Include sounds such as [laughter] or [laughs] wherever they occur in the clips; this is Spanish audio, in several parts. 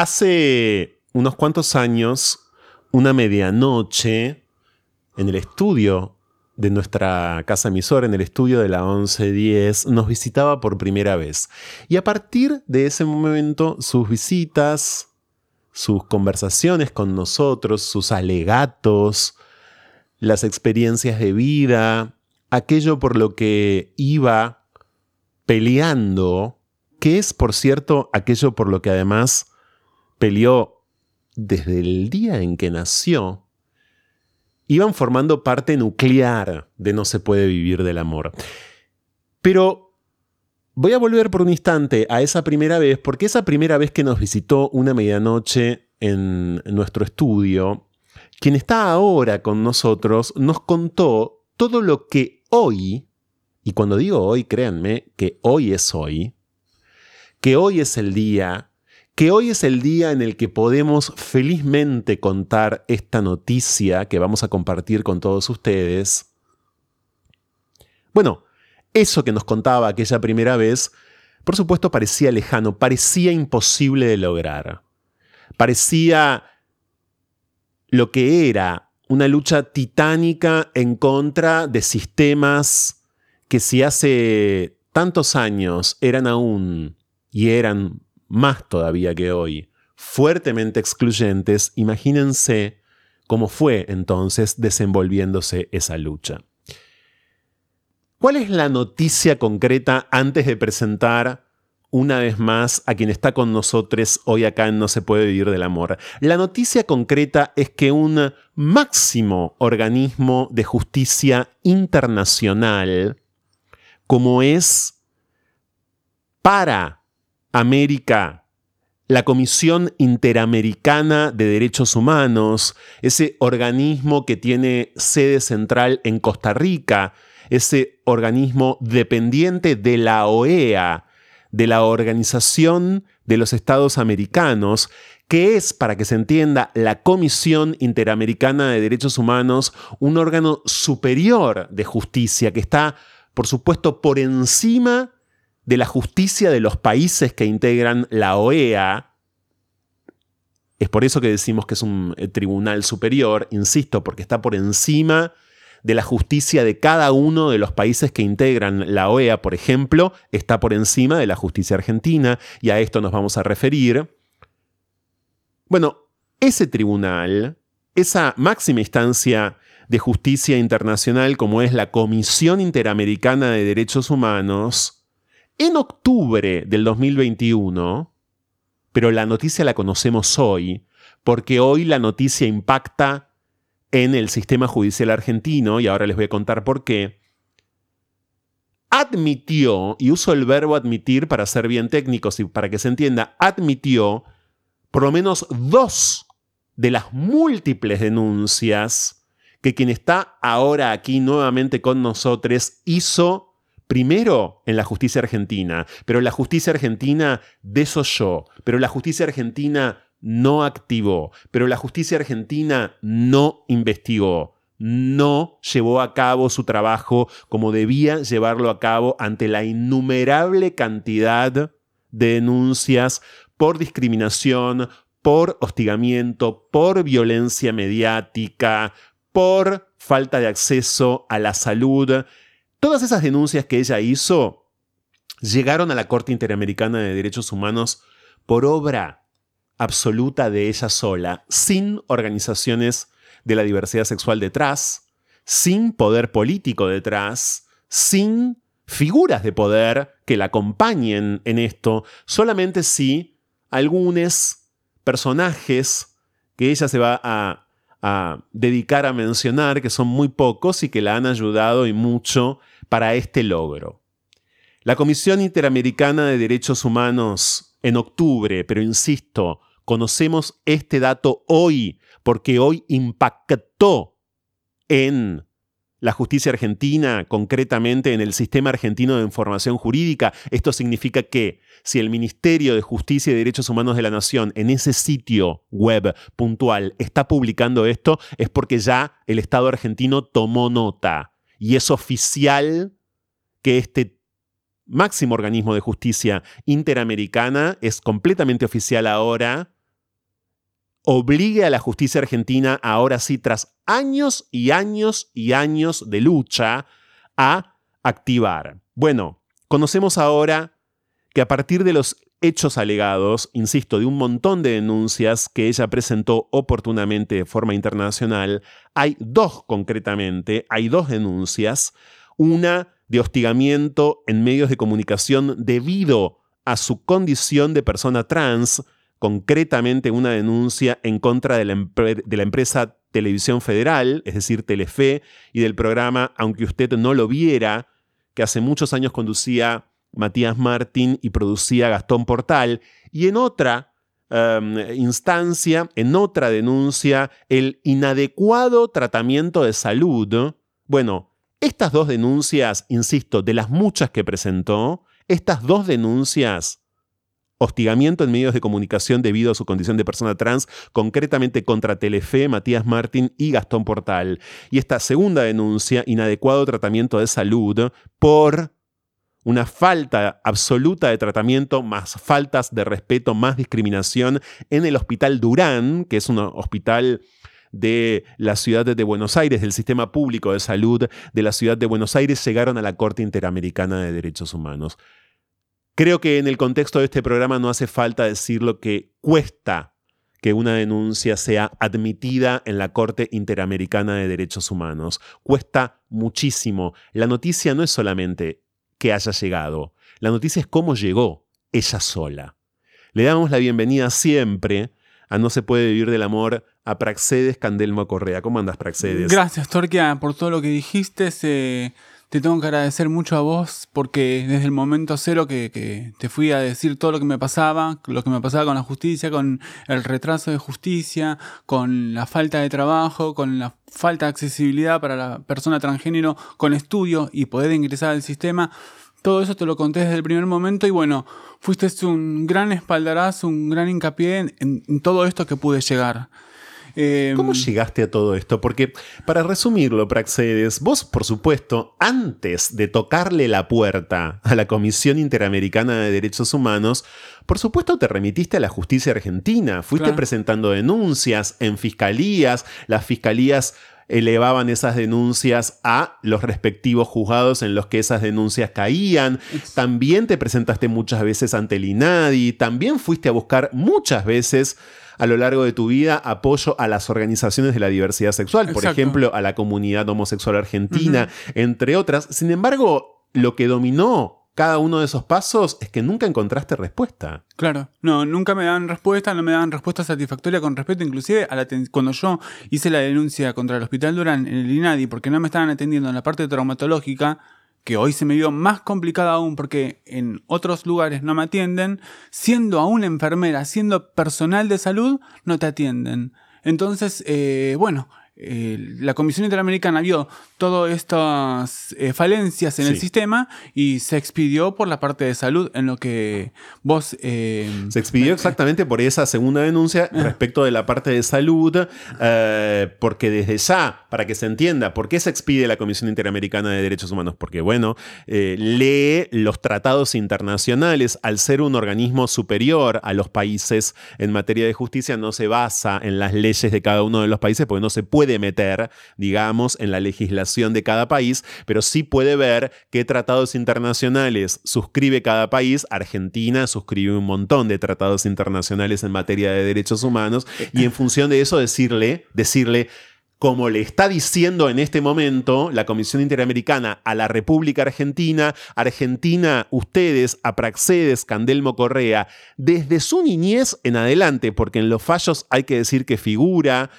Hace unos cuantos años, una medianoche, en el estudio de nuestra casa emisora, en el estudio de la 1110, nos visitaba por primera vez. Y a partir de ese momento, sus visitas, sus conversaciones con nosotros, sus alegatos, las experiencias de vida, aquello por lo que iba peleando, que es, por cierto, aquello por lo que además peleó desde el día en que nació, iban formando parte nuclear de No se puede vivir del amor. Pero voy a volver por un instante a esa primera vez, porque esa primera vez que nos visitó una medianoche en nuestro estudio, quien está ahora con nosotros nos contó todo lo que hoy, y cuando digo hoy, créanme que hoy es hoy, que hoy es el día, que hoy es el día en el que podemos felizmente contar esta noticia que vamos a compartir con todos ustedes. Bueno, eso que nos contaba aquella primera vez, por supuesto parecía lejano, parecía imposible de lograr. Parecía lo que era una lucha titánica en contra de sistemas que si hace tantos años eran aún y eran más todavía que hoy fuertemente excluyentes, imagínense cómo fue entonces desenvolviéndose esa lucha. ¿Cuál es la noticia concreta antes de presentar una vez más a quien está con nosotros hoy acá en No se puede vivir del amor. La noticia concreta es que un máximo organismo de justicia internacional, como es para América, la Comisión Interamericana de Derechos Humanos, ese organismo que tiene sede central en Costa Rica, ese organismo dependiente de la OEA, de la Organización de los Estados Americanos, que es, para que se entienda, la Comisión Interamericana de Derechos Humanos, un órgano superior de justicia que está, por supuesto, por encima de la justicia de los países que integran la OEA. Es por eso que decimos que es un eh, tribunal superior, insisto, porque está por encima de la justicia de cada uno de los países que integran la OEA, por ejemplo, está por encima de la justicia argentina, y a esto nos vamos a referir. Bueno, ese tribunal, esa máxima instancia de justicia internacional como es la Comisión Interamericana de Derechos Humanos, en octubre del 2021, pero la noticia la conocemos hoy, porque hoy la noticia impacta en el sistema judicial argentino, y ahora les voy a contar por qué, admitió, y uso el verbo admitir para ser bien técnicos y para que se entienda, admitió por lo menos dos de las múltiples denuncias que quien está ahora aquí nuevamente con nosotros hizo primero en la justicia argentina, pero la justicia argentina desoyó, pero la justicia argentina no activó, pero la justicia argentina no investigó, no llevó a cabo su trabajo como debía llevarlo a cabo ante la innumerable cantidad de denuncias por discriminación, por hostigamiento, por violencia mediática, por falta de acceso a la salud. Todas esas denuncias que ella hizo llegaron a la Corte Interamericana de Derechos Humanos por obra absoluta de ella sola, sin organizaciones de la diversidad sexual detrás, sin poder político detrás, sin figuras de poder que la acompañen en esto, solamente si algunos personajes que ella se va a, dedicar a mencionar, que son muy pocos y que la han ayudado y mucho para este logro. La Comisión Interamericana de Derechos Humanos en octubre, pero insisto, Conocemos este dato hoy porque hoy impactó en la justicia argentina, concretamente en el sistema argentino de información jurídica. Esto significa que si el Ministerio de Justicia y Derechos Humanos de la Nación en ese sitio web puntual está publicando esto, es porque ya el Estado argentino tomó nota y es oficial que este máximo organismo de justicia interamericana es completamente oficial ahora obligue a la justicia argentina, ahora sí, tras años y años y años de lucha, a activar. Bueno, conocemos ahora que a partir de los hechos alegados, insisto, de un montón de denuncias que ella presentó oportunamente de forma internacional, hay dos concretamente, hay dos denuncias, una de hostigamiento en medios de comunicación debido a su condición de persona trans, concretamente una denuncia en contra de la, de la, empresa Televisión Federal, es decir, Telefe, y del programa Aunque usted no lo viera, que hace muchos años conducía Matías Martín y producía Gastón Portal, y en otra em, instancia, en otra denuncia, el inadecuado tratamiento de salud. Bueno, estas dos denuncias, insisto, de las muchas que presentó, estas dos denuncias hostigamiento en medios de comunicación debido a su condición de persona trans, concretamente contra Telefe, Matías Martín y Gastón Portal. Y esta segunda denuncia, inadecuado tratamiento de salud por una falta absoluta de tratamiento, más faltas de respeto, más discriminación en el Hospital Durán, que es un hospital de la ciudad de Buenos Aires, del sistema público de salud de la ciudad de Buenos Aires, llegaron a la Corte Interamericana de Derechos Humanos. Creo que en el contexto de este programa no hace falta decir lo que cuesta que una denuncia sea admitida en la Corte Interamericana de Derechos Humanos. Cuesta muchísimo. La noticia no es solamente que haya llegado. La noticia es cómo llegó ella sola. Le damos la bienvenida siempre a No se puede vivir del amor a Praxedes Candelmo Correa. ¿Cómo andas, Praxedes? Gracias, Torquia, por todo lo que dijiste. Te tengo que agradecer mucho a vos porque desde el momento cero que, que, te fui a decir todo lo que me pasaba, lo que me pasaba con la justicia, con el retraso de justicia, con la falta de trabajo, con la falta de accesibilidad para la persona transgénero con estudio y poder ingresar al sistema. Todo eso te lo conté desde el primer momento y bueno, fuiste un gran espaldarazo, un gran hincapié en, todo esto que pude llegar. Em, ¿Cómo llegaste a todo esto? Porque, para resumirlo, Praxedes, vos, por supuesto, antes de tocarle la puerta a la Comisión Interamericana de Derechos Humanos, por supuesto te remitiste a la justicia argentina, fuiste presentando denuncias en fiscalías, las fiscalías elevaban esas denuncias a los respectivos juzgados en los que esas denuncias caían. También te presentaste muchas veces ante el INADI, también fuiste a buscar muchas veces a lo largo de tu vida apoyo a las organizaciones de la diversidad sexual, por ejemplo, a la comunidad homosexual argentina, entre otras. Sin embargo, lo que dominó cada uno de esos pasos es que nunca encontraste respuesta. Claro, no, nunca me dan respuesta, no me dan respuesta satisfactoria con respecto inclusive a la cuando yo hice la denuncia contra el Hospital Durán en el INADI porque no me estaban atendiendo en la parte traumatológica, que hoy se me vio más complicada aún porque en otros lugares no me atienden, siendo aún enfermera, siendo personal de salud, no te atienden. Entonces, eh, bueno, eh, la Comisión Interamericana vio todas estas eh, falencias en el sistema y se expidió por la parte de salud en lo que vos... Eh, se expidió exactamente por esa segunda denuncia ah. respecto de la parte de salud, porque desde ya, para que se entienda, ¿por qué se expide la Comisión Interamericana de Derechos Humanos? Porque, bueno, lee los tratados internacionales, al ser un organismo superior a los países en materia de justicia, no se basa en las leyes de cada uno de los países, porque no se puede meter, digamos, en la legislación de cada país, pero sí puede ver qué tratados internacionales suscribe cada país. Argentina suscribe un montón de tratados internacionales en materia de derechos humanos y en función de eso decirle, decirle, como le está diciendo en este momento la Comisión Interamericana a la República Argentina, Argentina, ustedes, Apraxedes, Candelmo Correa, desde su niñez en adelante, porque en los fallos hay que decir que figura,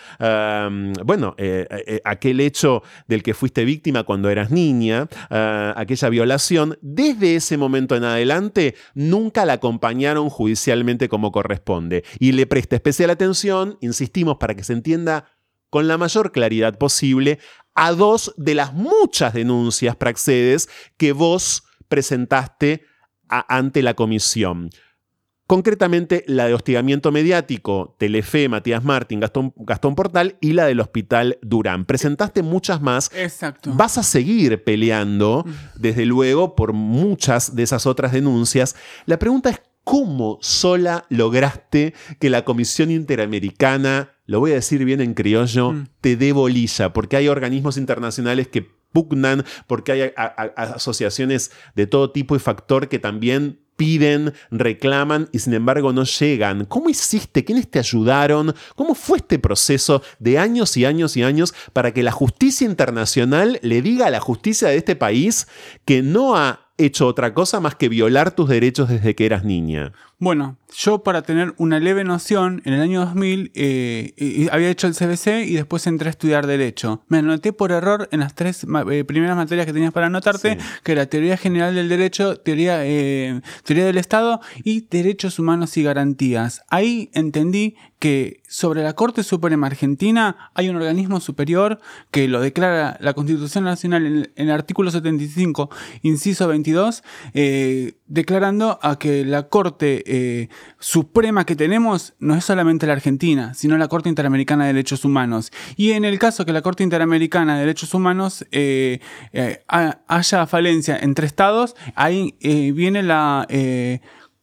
bueno, eh, eh, aquel hecho del que fuiste víctima cuando eras niña, ah, aquella violación, desde ese momento en adelante nunca la acompañaron judicialmente como corresponde. Y le presta especial atención, insistimos, para que se entienda con la mayor claridad posible a dos de las muchas denuncias, Praxedes, que vos presentaste ante la comisión. Concretamente la de hostigamiento mediático, Telefe, Matías Martín, Gastón, Gastón Portal y la del Hospital Durán. Presentaste muchas más. Exacto. Vas a seguir peleando, desde luego, por muchas de esas otras denuncias. La pregunta es, ¿Cómo sola lograste que la Comisión Interamericana, lo voy a decir bien en criollo, Mm. te dé bolilla? Porque hay organismos internacionales que pugnan, porque hay a- a- a- asociaciones de todo tipo y factor que también piden, reclaman y sin embargo no llegan. ¿Cómo hiciste? ¿Quiénes te ayudaron? ¿Cómo fue este proceso de años y años y años para que la justicia internacional le diga a la justicia de este país que no ha hecho otra cosa más que violar tus derechos desde que eras niña? Bueno, yo para tener una leve noción, en el año 2000 eh, eh, había hecho el CBC y después entré a estudiar Derecho. Me anoté por error en las tres eh, primeras materias que tenías para anotarte, Sí. que era Teoría General del Derecho, Teoría, eh, teoría del Estado y Derechos Humanos y Garantías. Ahí entendí que sobre la Corte Suprema Argentina hay un organismo superior que lo declara la Constitución Nacional en el, artículo 75, inciso 22, eh, declarando a que la Corte eh, Suprema que tenemos no es solamente la Argentina, sino la Corte Interamericana de Derechos Humanos. Y en el caso que la Corte Interamericana de Derechos Humanos eh, eh, ha- haya falencia entre estados, ahí viene la...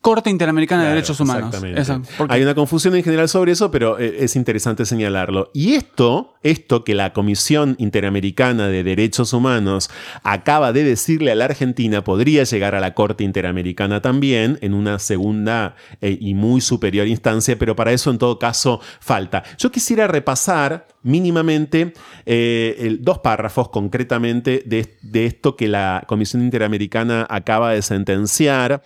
Corte Interamericana de Derechos Humanos. exactamente. Esa, Hay una confusión en general sobre eso, pero eh, es interesante señalarlo. Y esto, esto que la Comisión Interamericana de Derechos Humanos acaba de decirle a la Argentina, podría llegar a la Corte Interamericana también en una segunda eh, y muy superior instancia, pero para eso en todo caso falta. Yo quisiera repasar mínimamente eh, el- dos párrafos concretamente de, de esto que la Comisión Interamericana acaba de sentenciar.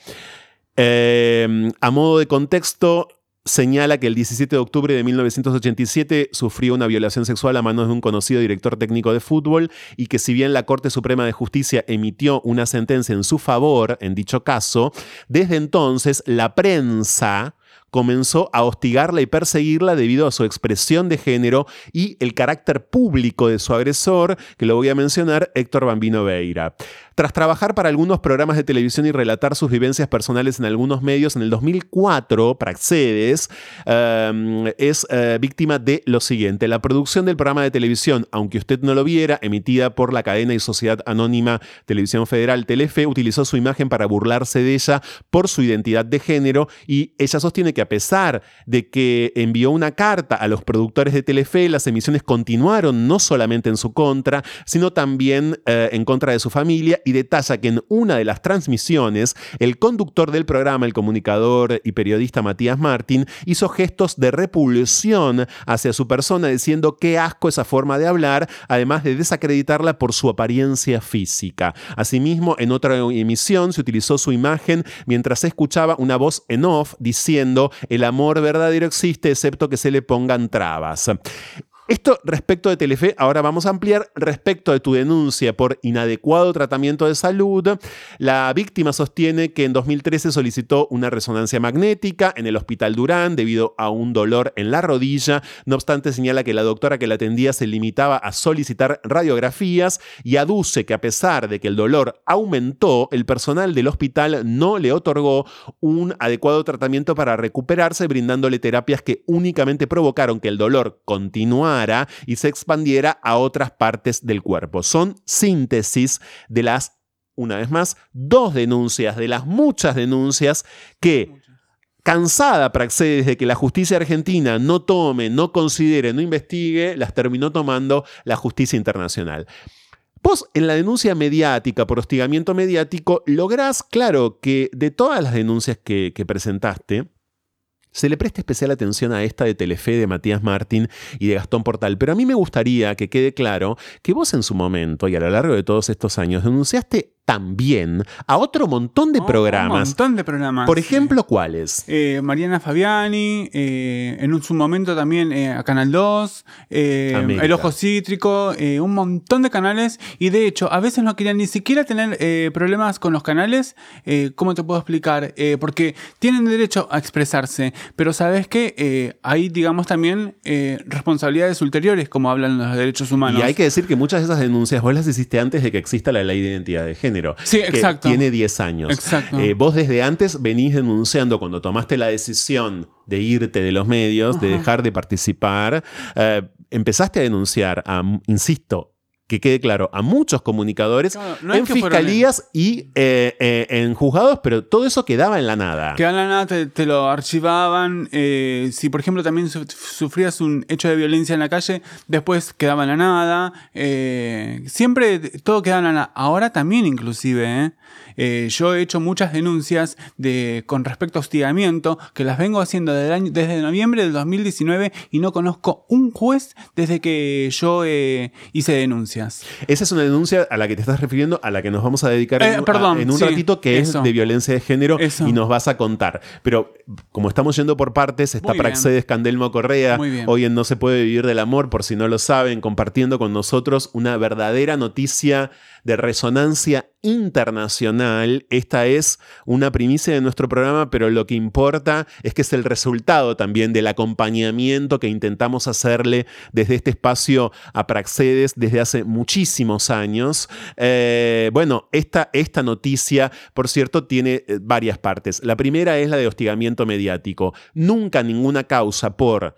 Eh, a modo de contexto, señala que el 17 de octubre de 1987 sufrió una violación sexual a manos de un conocido director técnico de fútbol y que si bien la Corte Suprema de Justicia emitió una sentencia en su favor en dicho caso, desde entonces la prensa comenzó a hostigarla y perseguirla debido a su expresión de género y el carácter público de su agresor, que lo voy a mencionar, Héctor Bambino Veira. Tras trabajar para algunos programas de televisión y relatar sus vivencias personales en algunos medios, en el 2004, Praxedes eh, es eh, víctima de lo siguiente. La producción del programa de televisión, aunque usted no lo viera, emitida por la cadena y sociedad anónima Televisión Federal Telefe, utilizó su imagen para burlarse de ella por su identidad de género y ella sostiene que a pesar de que envió una carta a los productores de Telefe, las emisiones continuaron no solamente en su contra, sino también eh, en contra de su familia y detalla que en una de las transmisiones, el conductor del programa, el comunicador y periodista Matías Martín, hizo gestos de repulsión hacia su persona, diciendo qué asco esa forma de hablar, además de desacreditarla por su apariencia física. Asimismo, en otra emisión se utilizó su imagen mientras escuchaba una voz en off diciendo el amor verdadero existe excepto que se le pongan trabas. Esto respecto de Telefe, ahora vamos a ampliar respecto de tu denuncia por inadecuado tratamiento de salud. La víctima sostiene que en 2013 solicitó una resonancia magnética en el Hospital Durán debido a un dolor en la rodilla. No obstante, señala que la doctora que la atendía se limitaba a solicitar radiografías y aduce que a pesar de que el dolor aumentó, el personal del hospital no le otorgó un adecuado tratamiento para recuperarse, brindándole terapias que únicamente provocaron que el dolor continuara y se expandiera a otras partes del cuerpo. Son síntesis de las, una vez más, dos denuncias, de las muchas denuncias que cansada Praxedes de que la justicia argentina no tome, no considere, no investigue, las terminó tomando la justicia internacional. Vos en la denuncia mediática por hostigamiento mediático lográs, claro, que de todas las denuncias que, que presentaste, se le presta especial atención a esta de Telefe de Matías Martín y de Gastón Portal, pero a mí me gustaría que quede claro que vos en su momento y a lo largo de todos estos años denunciaste también a otro montón de Oh, programas. Un montón de programas. Por ejemplo, ¿cuáles? Eh, Mariana Fabiani, eh, en un, su momento también eh, a Canal 2, eh. El Ojo Cítrico, un montón de canales. Y de hecho, a veces no querían ni siquiera tener problemas con los canales. ¿Cómo te puedo explicar? Porque tienen derecho a expresarse. Pero sabes que hay, digamos, también responsabilidades ulteriores, como hablan los derechos humanos. Y hay que decir que muchas de esas denuncias vos las hiciste antes de que exista la ley de identidad de género. Sí, que exacto. Tiene 10 años. Exacto. Eh, vos desde antes venís denunciando cuando tomaste la decisión de irte de los medios, de dejar de participar, eh, empezaste a denunciar a, insisto, que quede claro, a muchos comunicadores Claro, no es en fiscalías y eh, eh, en juzgados, pero todo eso quedaba en la nada. Que a la nada te, te lo archivaban. eh, si, por ejemplo, también su- sufrías un hecho de violencia en la calle, después quedaba en la nada. siempre todo quedaba en la nada. Ahora también, inclusive. yo he hecho muchas denuncias de, con respecto a hostigamiento, que las vengo haciendo desde, el año- desde noviembre del 2019 y no conozco un juez desde que yo hice denuncias. Esa es una denuncia a la que te estás refiriendo, a la que nos vamos a dedicar Eh, en, perdón, a- en un sí, ratito, que eso. es de violencia de género, Eso. y nos vas a contar. Pero como estamos yendo por partes, está Muy bien. Praxedes Candelmo Correa, hoy en No se puede vivir del amor, por si no lo saben, compartiendo con nosotros una verdadera noticia de resonancia internacional. Esta es una primicia de nuestro programa, pero lo que importa es que es el resultado también del acompañamiento que intentamos hacerle desde este espacio a Praxedes desde hace muchísimos años. Eh, bueno, esta, esta noticia, por cierto, tiene eh, varias partes. La primera es la de hostigamiento mediático. Nunca ninguna causa por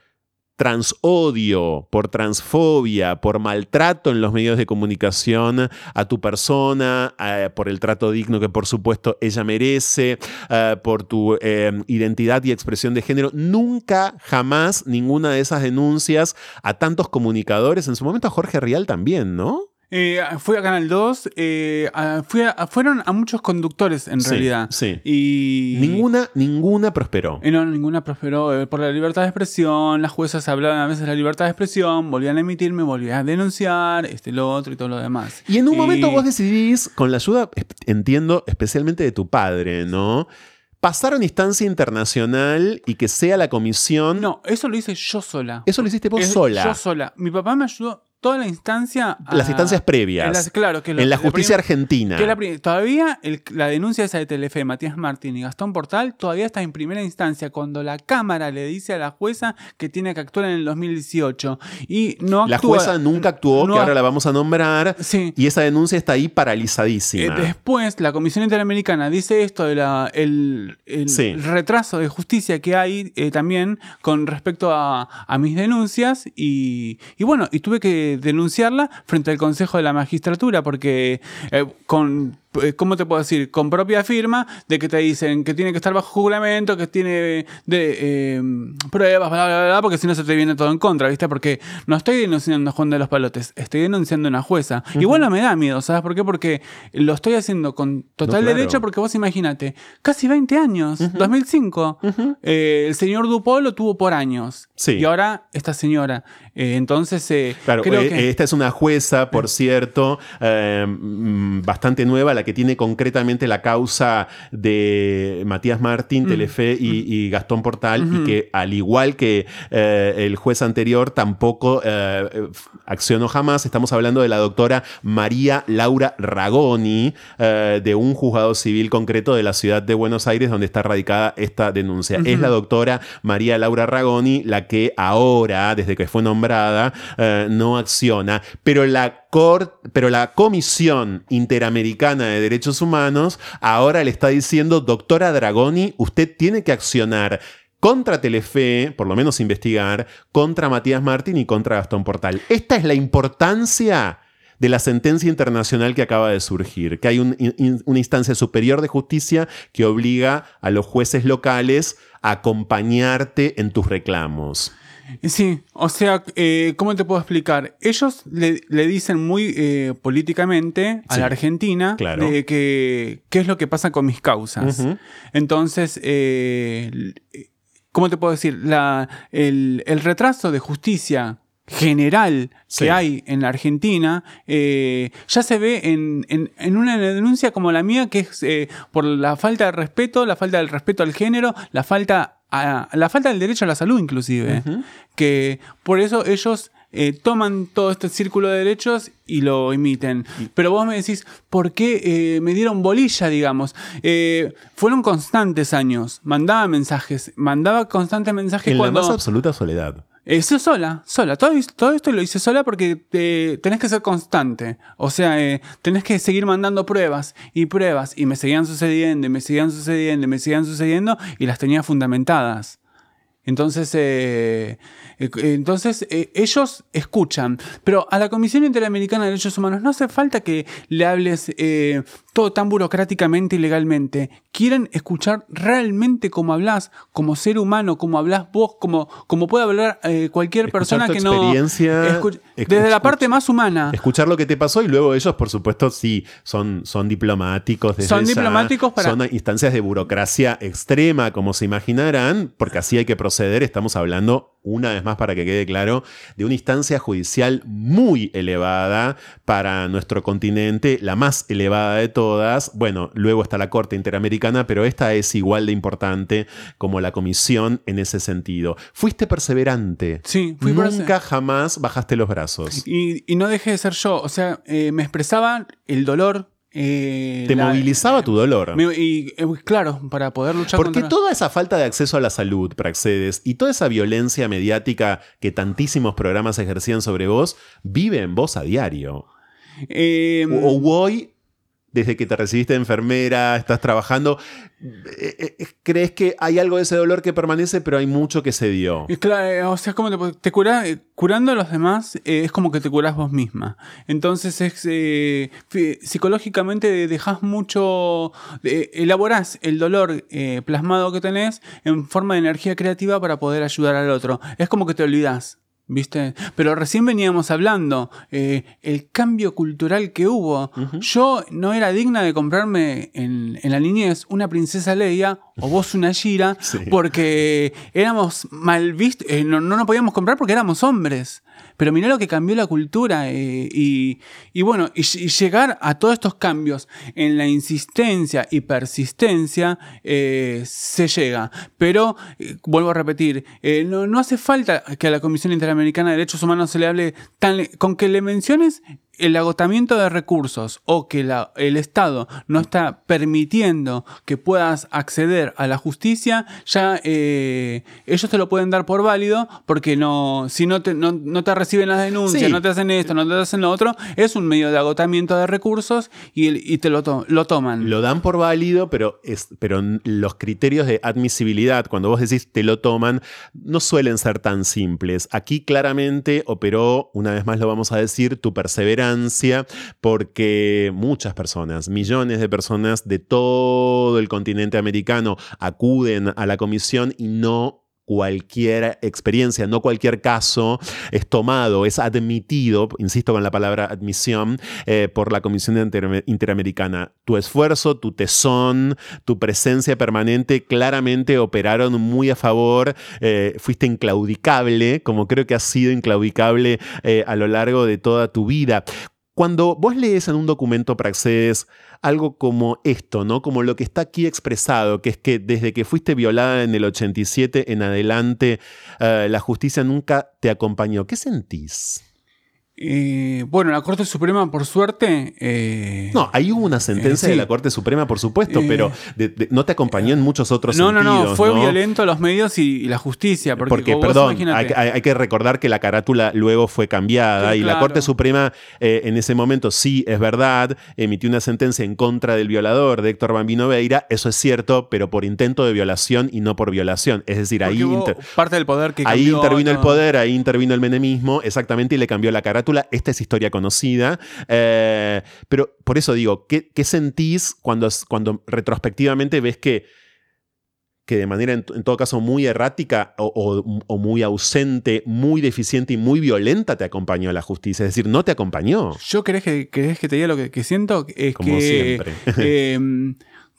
transodio, por transfobia, por maltrato en los medios de comunicación a tu persona, eh, por el trato digno que por supuesto ella merece, eh, por tu eh, identidad y expresión de género. Nunca, jamás ninguna de esas denuncias a tantos comunicadores, en su momento a Jorge Rial también, ¿no? Eh, fui a Canal 2, eh, a- fui a- fueron a muchos conductores en Sí, realidad. sí. Y. Ninguna, ninguna prosperó. Eh, no, ninguna prosperó por la libertad de expresión. Las juezas hablaban a veces de la libertad de expresión, volvían a emitirme, volvían a denunciar, este, lo otro y todo lo demás. Y en un momento vos decidís, con la ayuda, entiendo, especialmente de tu padre, ¿no? Pasar a una instancia internacional y que sea la comisión. No, eso lo hice yo sola. Eso lo hiciste vos Es- sola. Yo sola. Mi papá me ayudó toda la instancia. a- Las instancias previas. en las- claro, que lo- en la justicia argentina. Que la pri- todavía el- la denuncia esa de Telefe, Matías Martín y Gastón Portal, todavía está en primera instancia cuando la Cámara le dice a la jueza que tiene que actuar en el 2018. Y no la actúa- jueza nunca actuó, no que ahora la vamos a nombrar. Sí. Y esa denuncia está ahí Eh, paralizadísima. después, la Comisión Interamericana dice esto de la, el, el Sí. retraso de justicia que hay eh, también con respecto a, a mis denuncias y, y bueno, y tuve que denunciarla frente al Consejo de la Magistratura porque eh, con... eh, ¿Cómo te puedo decir? Con propia firma de que te dicen que tiene que estar bajo juramento, que tiene de, eh, pruebas, bla, bla, bla, porque si no se te viene todo en contra, ¿viste? Porque no estoy denunciando a Juan de los Palotes, estoy denunciando a una jueza. Igual no me da miedo, ¿sabes por qué? Porque lo estoy haciendo con total No, claro. derecho, porque vos imagínate, casi 20 años, 2005. Eh, el señor Dupont lo tuvo por años. Sí. Y ahora esta señora. Eh, entonces, eh, Claro, creo que... esta es una jueza, por cierto, mm, bastante nueva, la que tiene concretamente la causa de Matías Martín, Telefe y, y Gastón Portal, y que al igual que eh, el juez anterior, tampoco eh, accionó jamás. Estamos hablando de la doctora María Laura Ragoni, eh, de un juzgado civil concreto de la ciudad de Buenos Aires, donde está radicada esta denuncia. Es la doctora María Laura Ragoni la que ahora, desde que fue nombrada, no acciona, pero la, pero la Comisión Interamericana de Derechos Humanos ahora le está diciendo, doctora Dragoni, usted tiene que accionar contra Telefe, por lo menos investigar, contra Matías Martín y contra Gastón Portal. Esta es la importancia de la sentencia internacional que acaba de surgir, que hay una instancia superior de justicia que obliga a los jueces locales a acompañarte en tus reclamos. Sí, o sea, eh, ¿cómo te puedo explicar? Ellos le, le dicen muy eh, políticamente a Sí, la Argentina claro. de que qué es lo que pasa con mis causas. Entonces, eh, ¿cómo te puedo decir? La, el, el retraso de justicia general Sí. que hay en la Argentina eh, ya se ve en, en- en una denuncia como la mía que es eh, por la falta de respeto, la falta del respeto al género, la falta a- la falta del derecho a la salud inclusive, que por eso ellos eh, toman todo este círculo de derechos y lo imiten. Pero vos me decís, ¿por qué eh, me dieron bolilla, digamos? Eh, fueron constantes años, mandaba mensajes, mandaba constantes mensajes En cuando... la más absoluta soledad. Eso sola, sola. Todo, todo esto lo hice sola porque tenés que ser constante. O sea, eh, tenés que seguir mandando pruebas y pruebas. Y me seguían sucediendo, y me seguían sucediendo, y me seguían sucediendo, y las tenía fundamentadas. Entonces, eh, eh, entonces eh, ellos escuchan, pero a la Comisión Interamericana de Derechos Humanos no hace falta que le hables todo tan burocráticamente y legalmente. Quieren escuchar realmente cómo hablas, como ser humano, como hablas vos, como, como puede hablar eh, cualquier Escuchar persona tu que no... experiencia, escu- escu- desde la parte más humana. Escuchar lo que te pasó y luego ellos, por supuesto, sí, son, son diplomáticos. desde Son ya, diplomáticos para- Son instancias de burocracia extrema, como se imaginarán, porque así hay que proceder. Estamos hablando, una vez más para que quede claro, de una instancia judicial muy elevada para nuestro continente, la más elevada de todas. Bueno, luego está la Corte Interamericana, pero esta es igual de importante como la Comisión en ese sentido. Fuiste perseverante. Sí, fui Nunca jamás bajaste los brazos. Y, y no dejé de ser yo, o sea, eh, me expresaba el dolor. Eh, Te la- movilizaba tu dolor. me- y eh, claro, para poder luchar Porque contra... toda esa falta de acceso a la salud, Praxedes, y toda esa violencia mediática que tantísimos programas ejercían sobre vos, vive en vos a diario. Eh, O, o hoy, desde que te recibiste enfermera, estás trabajando, eh, eh, crees que hay algo de ese dolor que permanece, pero hay mucho que se dio. Claro, eh, o sea, es como te, te cura- eh, curando a los demás eh, es como que te curás vos misma. Entonces es eh, psicológicamente dejas mucho, eh, elaborás el dolor eh, plasmado que tenés en forma de energía creativa para poder ayudar al otro. Es como que te olvidás. ¿Viste? Pero recién veníamos hablando, eh, el cambio cultural que hubo. Yo no era digna de comprarme en, en la niñez una princesa Leia o vos una Gira, [laughs] Sí. porque éramos mal vistos, eh, no, no nos podíamos comprar porque éramos hombres. Pero mirá lo que cambió la cultura eh, y, y bueno, y, y llegar a todos estos cambios en la insistencia y persistencia eh, se llega. Pero, eh, vuelvo a repetir, no, no hace falta que a la Comisión Interamericana de Derechos Humanos se le hable tan... Con que le menciones el agotamiento de recursos o que la- el Estado no está permitiendo que puedas acceder a la justicia, ya eh, ellos te lo pueden dar por válido porque no, si no te, no, no te reciben las denuncias, Sí. no te hacen esto, no te hacen lo otro, es un medio de agotamiento de recursos y, y te lo, to- lo toman. Lo dan por válido, pero, es, pero los criterios de admisibilidad, cuando vos decís te lo toman, no suelen ser tan simples. Aquí claramente operó, una vez más lo vamos a decir, tu perseverancia, porque muchas personas, millones de personas de todo el continente americano acuden a la comisión y no cualquier experiencia, no cualquier caso es tomado, es admitido, insisto con la palabra admisión, eh, por la Comisión Inter- Interamericana. Tu esfuerzo, tu tesón, tu presencia permanente claramente operaron muy a favor, eh, fuiste inclaudicable, como creo que has sido inclaudicable eh, a lo largo de toda tu vida. Cuando vos lees en un documento Praxedes algo como esto, ¿no? Como lo que está aquí expresado, que es que desde que fuiste violada en el 87 en adelante, eh, la justicia nunca te acompañó. ¿Qué sentís? Eh, bueno, la Corte Suprema, por suerte... eh, No, ahí hubo una sentencia Eh, sí. de la Corte Suprema, por supuesto, pero de- de- no te acompañó en muchos otros no, no, sentidos. no, fue violento los medios y, y la justicia. Porque, perdón, hay, imagínate- hay- hay que recordar que la carátula luego fue cambiada Sí, y la. Corte Suprema en ese momento sí es verdad, emitió una sentencia en contra del violador de Héctor Bambino Veira, eso es cierto, pero por intento de violación y no por violación. Es decir, ahí, porque hubo inter- parte del poder que ahí intervino el poder, ahí intervino el menemismo, exactamente, y le cambió la carátula. Esta es historia conocida. eh, pero por eso digo, ¿qué, qué sentís cuando, cuando retrospectivamente ves que que de manera, en, en todo caso, muy errática o, o- o muy ausente, muy deficiente y muy violenta te acompañó la justicia. Es decir, no te acompañó. Yo querés que, querés que te diga lo que, que siento, es Como que... siempre. eh,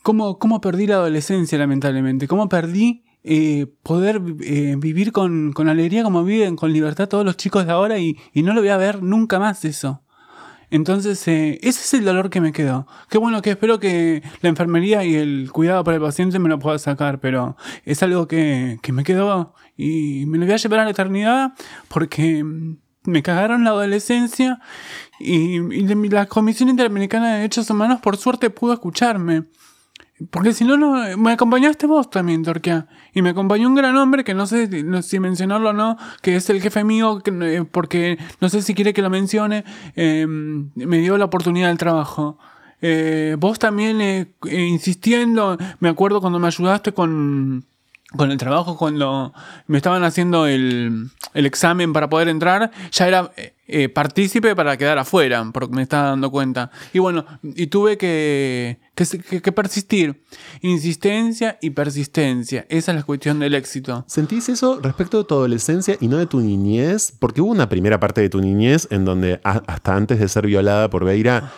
¿cómo, cómo perdí la adolescencia, lamentablemente? ¿Cómo perdí poder eh, vivir con, con alegría como viven, con libertad todos los chicos de ahora y, y no lo voy a ver nunca más eso? Entonces, eh, ese es el dolor que me quedó. Qué bueno que espero que la enfermería y el cuidado para el paciente me lo pueda sacar, pero es algo que, que me quedó y me lo voy a llevar a la eternidad porque mm, me cagaron la adolescencia y, y la Comisión Interamericana de Derechos Humanos por suerte pudo escucharme. Porque si no, no, me acompañaste vos también, Torquia. Y me acompañó un gran hombre que no sé si- mencionarlo o no, que es el jefe mío, que, eh, porque no sé si quiere que lo mencione, eh, me dio la oportunidad del trabajo. Eh, vos también eh, insistiendo, me acuerdo cuando me ayudaste con, con el trabajo, cuando me estaban haciendo el, el examen para poder entrar, ya era eh, eh, partícipe para quedar afuera, porque me estaba dando cuenta. Y bueno, y tuve que, que, persistir. Insistencia y persistencia. Esa es la cuestión del éxito. ¿Sentís eso respecto de tu adolescencia y no de tu niñez? Porque hubo una primera parte de tu niñez en donde hasta antes de ser violada por Beira,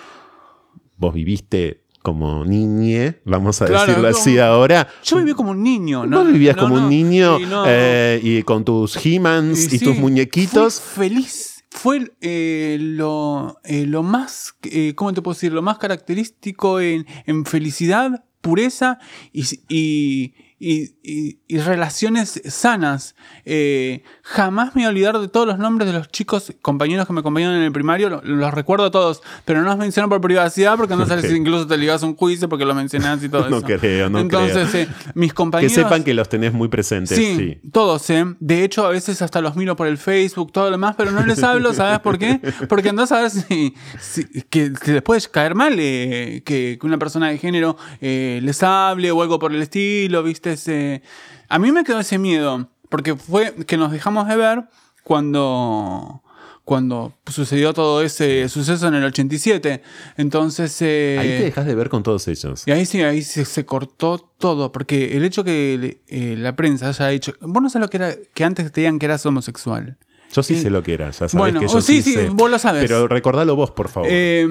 vos viviste como niñe, vamos a Claro, decirlo como- así ahora. Yo viví como un niño, ¿no? Vos vivías No, como no. un niño Sí, no. eh, y con tus He-Mans y, sí, tus muñequitos. Fui feliz. Fue eh, lo, eh, lo más, eh, ¿cómo te puedo decir? Lo más característico en, en felicidad, pureza y, y, y- y- y relaciones sanas. Eh, jamás me voy a olvidar de todos los nombres de los chicos, compañeros que me acompañaron en el primario, lo- los, recuerdo a todos, pero no los menciono por privacidad porque no sabes si incluso te ligas a un juicio porque lo mencionás y todo [laughs] No eso. creo, no Entonces, eh, mis Que compañeros... sepan que los tenés muy presentes. Sí, Sí. todos, ¿eh? De hecho, a veces hasta los miro por el Facebook, todo lo demás, pero no les hablo, ¿sabes por qué? Porque andás a ver si, si- que, que les puede caer mal eh, que, que una persona de género eh, les hable o algo por el estilo, ¿viste? Ese- a mí me quedó ese miedo, porque fue que nos dejamos de ver cuando... Cuando sucedió todo ese suceso en el 87. Entonces. eh, Ahí te dejas de ver con todos ellos. y ahí sí, ahí se, se cortó todo, porque el hecho que eh, la prensa haya dicho, vos no sabés lo que era, que antes te digan que eras homosexual. Yo sí Eh, sé lo que era, ya sabes bueno, que yo oh, sí, sí, sí, sé. vos lo sabes. Pero recordalo vos, por favor. Eh,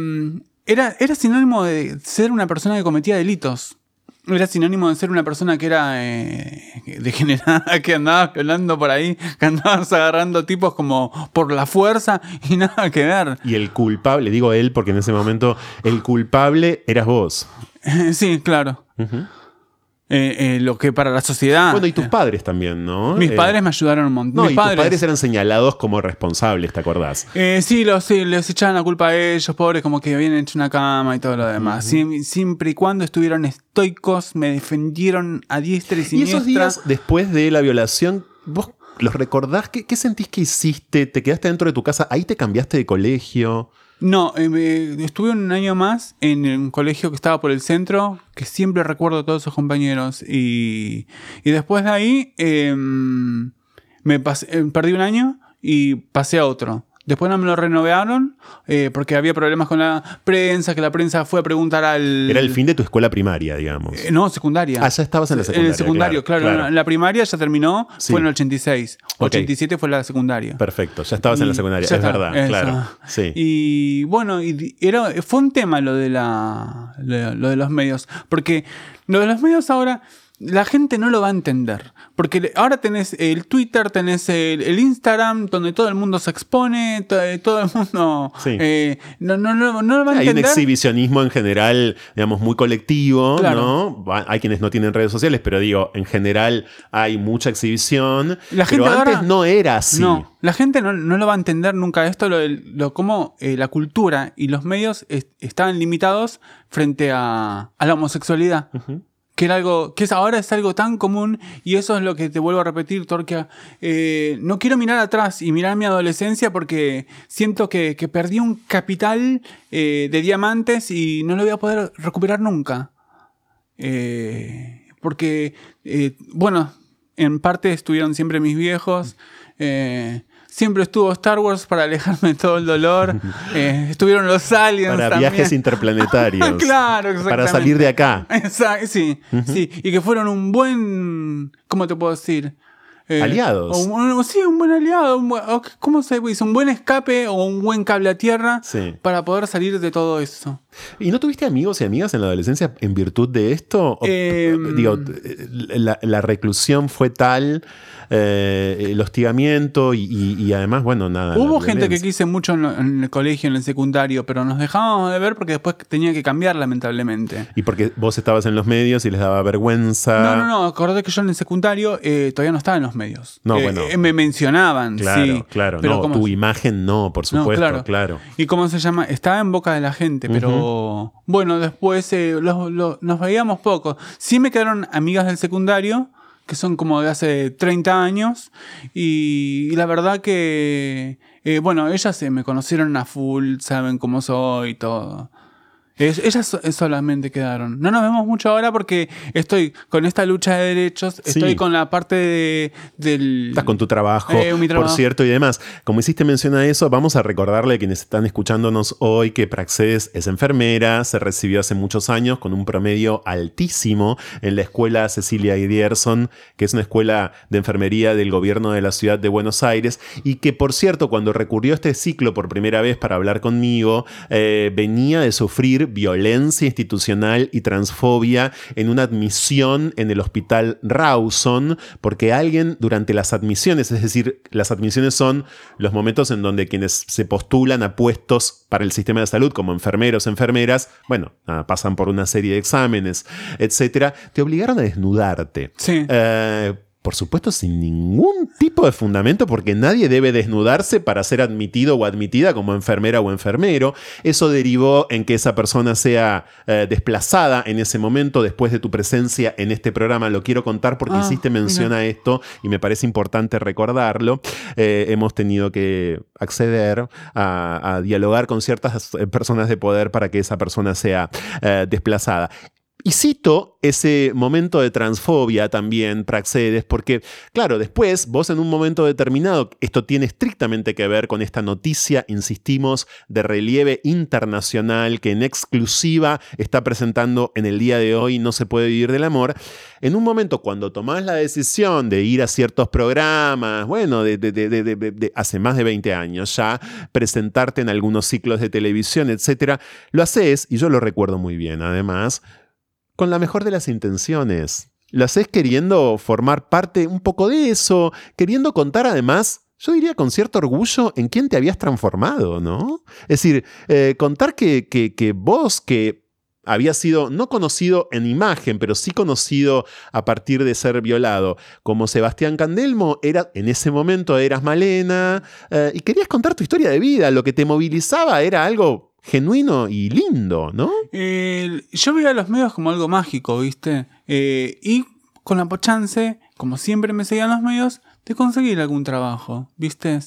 era, era sinónimo de ser una persona que cometía delitos. Era sinónimo de ser una persona que era eh, degenerada, [laughs] que andaba violando por ahí, que andabas agarrando tipos como por la fuerza y [laughs] nada que ver. y el culpable, digo él porque en ese momento el culpable eras vos. [laughs] sí, claro. Ujú. Eh, eh, lo que para la sociedad. Bueno, y tus padres también, ¿no? Mis Eh, padres me ayudaron un montón. No, Mis y padres, tus padres eran señalados como responsables, ¿te acordás? Eh, sí, los, sí, les echaban la culpa a ellos, pobres, como que habían hecho una cama y todo lo demás. Siem- siempre y cuando estuvieron estoicos, me defendieron a diestra y Y siniestra. esos días después de la violación, ¿vos los recordás? ¿Qué, qué sentís que hiciste? ¿Te quedaste dentro de tu casa? ¿Ahí te cambiaste de colegio? No, eh, estuve un año más en un colegio que estaba por el centro, que siempre recuerdo a todos esos compañeros. Y, y después de ahí em, me pasé- eh, perdí un año y pasé a otro. Después no me lo renovaron eh, porque había problemas con la prensa, que la prensa fue a preguntar al... Era el fin de tu escuela primaria, digamos. Eh, no, secundaria. Ah, ya estabas en la En secundaria, el secundario, claro, claro. claro. La primaria ya terminó, Sí. fue en el 86. Ok. 87 fue la secundaria. Perfecto, ya estabas en la secundaria, es está, verdad, claro. Sí. Y bueno, y era, fue un tema lo de la lo, lo de los medios. Porque lo de los medios ahora. La gente no lo va a entender. Porque ahora tenés el Twitter, tenés el, el Instagram, donde todo el mundo se expone, to- eh, todo el mundo. [laughs] Sí. eh, no, no, no, no lo va a Hay un entender. exhibicionismo en general, digamos, muy colectivo, Claro. ¿no? Hay quienes no tienen redes sociales, pero digo, en general hay mucha exhibición. La pero gente antes ahora- no era así. No, la gente no, no lo va a entender nunca esto, lo, lo cómo eh, la cultura y los medios es- estaban limitados frente a, a la homosexualidad. Que, era algo, que es, ahora es algo tan común y eso es lo que te vuelvo a repetir, Torquia. Eh, no quiero mirar atrás y mirar mi adolescencia porque siento que, que perdí un capital eh, de diamantes y no lo voy a poder recuperar nunca. Eh, porque, bueno, en parte estuvieron siempre mis viejos. Eh, siempre estuvo Star Wars para alejarme de todo el dolor. [laughs] eh, estuvieron los aliens. Para también. viajes interplanetarios. [laughs] Claro, Para exactamente. salir de acá. Exacto, sí, sí. Y que fueron un buen. ¿Cómo te puedo decir? Eh, Aliados. o un- sí, un buen aliado. un buen- o- ¿Cómo se dice? Un buen escape o un buen cable a tierra Sí. para poder salir de todo eso. ¿Y no tuviste amigos y amigas en la adolescencia en virtud de esto? O- Em. digo, la, la reclusión fue tal, eh, el hostigamiento y, y- y además, bueno, nada. Hubo gente que quise mucho en, lo- en el colegio, en el secundario, pero nos dejábamos de ver porque después tenía que cambiar, lamentablemente. Y porque vos estabas en los medios y les daba vergüenza. No, no, no, acordate que yo en el secundario eh, todavía no estaba en los medios. No, Eh, bueno. eh, me mencionaban, Claro, sí. claro. pero no, como- tu imagen no, por No, supuesto, claro. ¿Y cómo se llama? Estaba en boca de la gente, pero bueno, después eh, los- los- nos veíamos poco. Sí me quedaron amigas del secundario, que son como de hace 30 años, y, la verdad que, eh, bueno, ellas eh, me conocieron a full, saben cómo soy y todo. Es- ellas so- solamente quedaron. No nos vemos mucho ahora porque estoy con esta lucha de derechos, estoy Sí. con la parte de- del... Estás con tu trabajo, Eh, trabajo. por cierto, y demás. Como hiciste mención a eso, vamos a recordarle a quienes están escuchándonos hoy que Praxedes es enfermera, se recibió hace muchos años con un promedio altísimo en la escuela Cecilia Idierson, que es una escuela de enfermería del gobierno de la ciudad de Buenos Aires, y que, por cierto, cuando recurrió a este ciclo por primera vez para hablar conmigo, eh, venía de sufrir violencia institucional y transfobia en una admisión en el hospital Rawson, porque alguien durante las admisiones, es decir, las admisiones son los momentos en donde quienes se postulan a puestos para el sistema de salud, como enfermeros, enfermeras, bueno, ah, pasan por una serie de exámenes, etcétera, te obligaron a desnudarte. Sí. Eh, por supuesto, sin ningún tipo de fundamento, porque nadie debe desnudarse para ser admitido o admitida como enfermera o enfermero. Eso derivó en que esa persona sea eh, desplazada en ese momento después de tu presencia en este programa. Lo quiero contar porque Ah, hiciste mención a esto y me parece importante recordarlo. Eh, hemos tenido que acceder a, a dialogar con ciertas eh, personas de poder para que esa persona sea eh, desplazada. Y cito ese momento de transfobia también, Praxedes, porque, claro, después vos en un momento determinado, esto tiene estrictamente que ver con esta noticia, insistimos, de relieve internacional que en exclusiva está presentando en el día de hoy No se puede vivir del amor. En un momento cuando tomás la decisión de ir a ciertos programas, bueno, de, hace más de 20 años ya, presentarte en algunos ciclos de televisión, etcétera, lo haces, y yo lo recuerdo muy bien, además, con la mejor de las intenciones. Lo haces queriendo formar parte un poco de eso, queriendo contar además, yo diría con cierto orgullo, en quién te habías transformado, ¿no? Es decir, eh, contar que, que- que vos, que habías sido no conocido en imagen, pero sí conocido a partir de ser violado, como Sebastián Candelmo, era, en ese momento eras Malena, eh, y querías contar tu historia de vida, lo que te movilizaba era algo genuino y lindo, ¿no? Eh, yo veía los medios como algo mágico, ¿viste? Eh, y con la chance, como siempre me seguían los medios, de conseguir algún trabajo, ¿viste?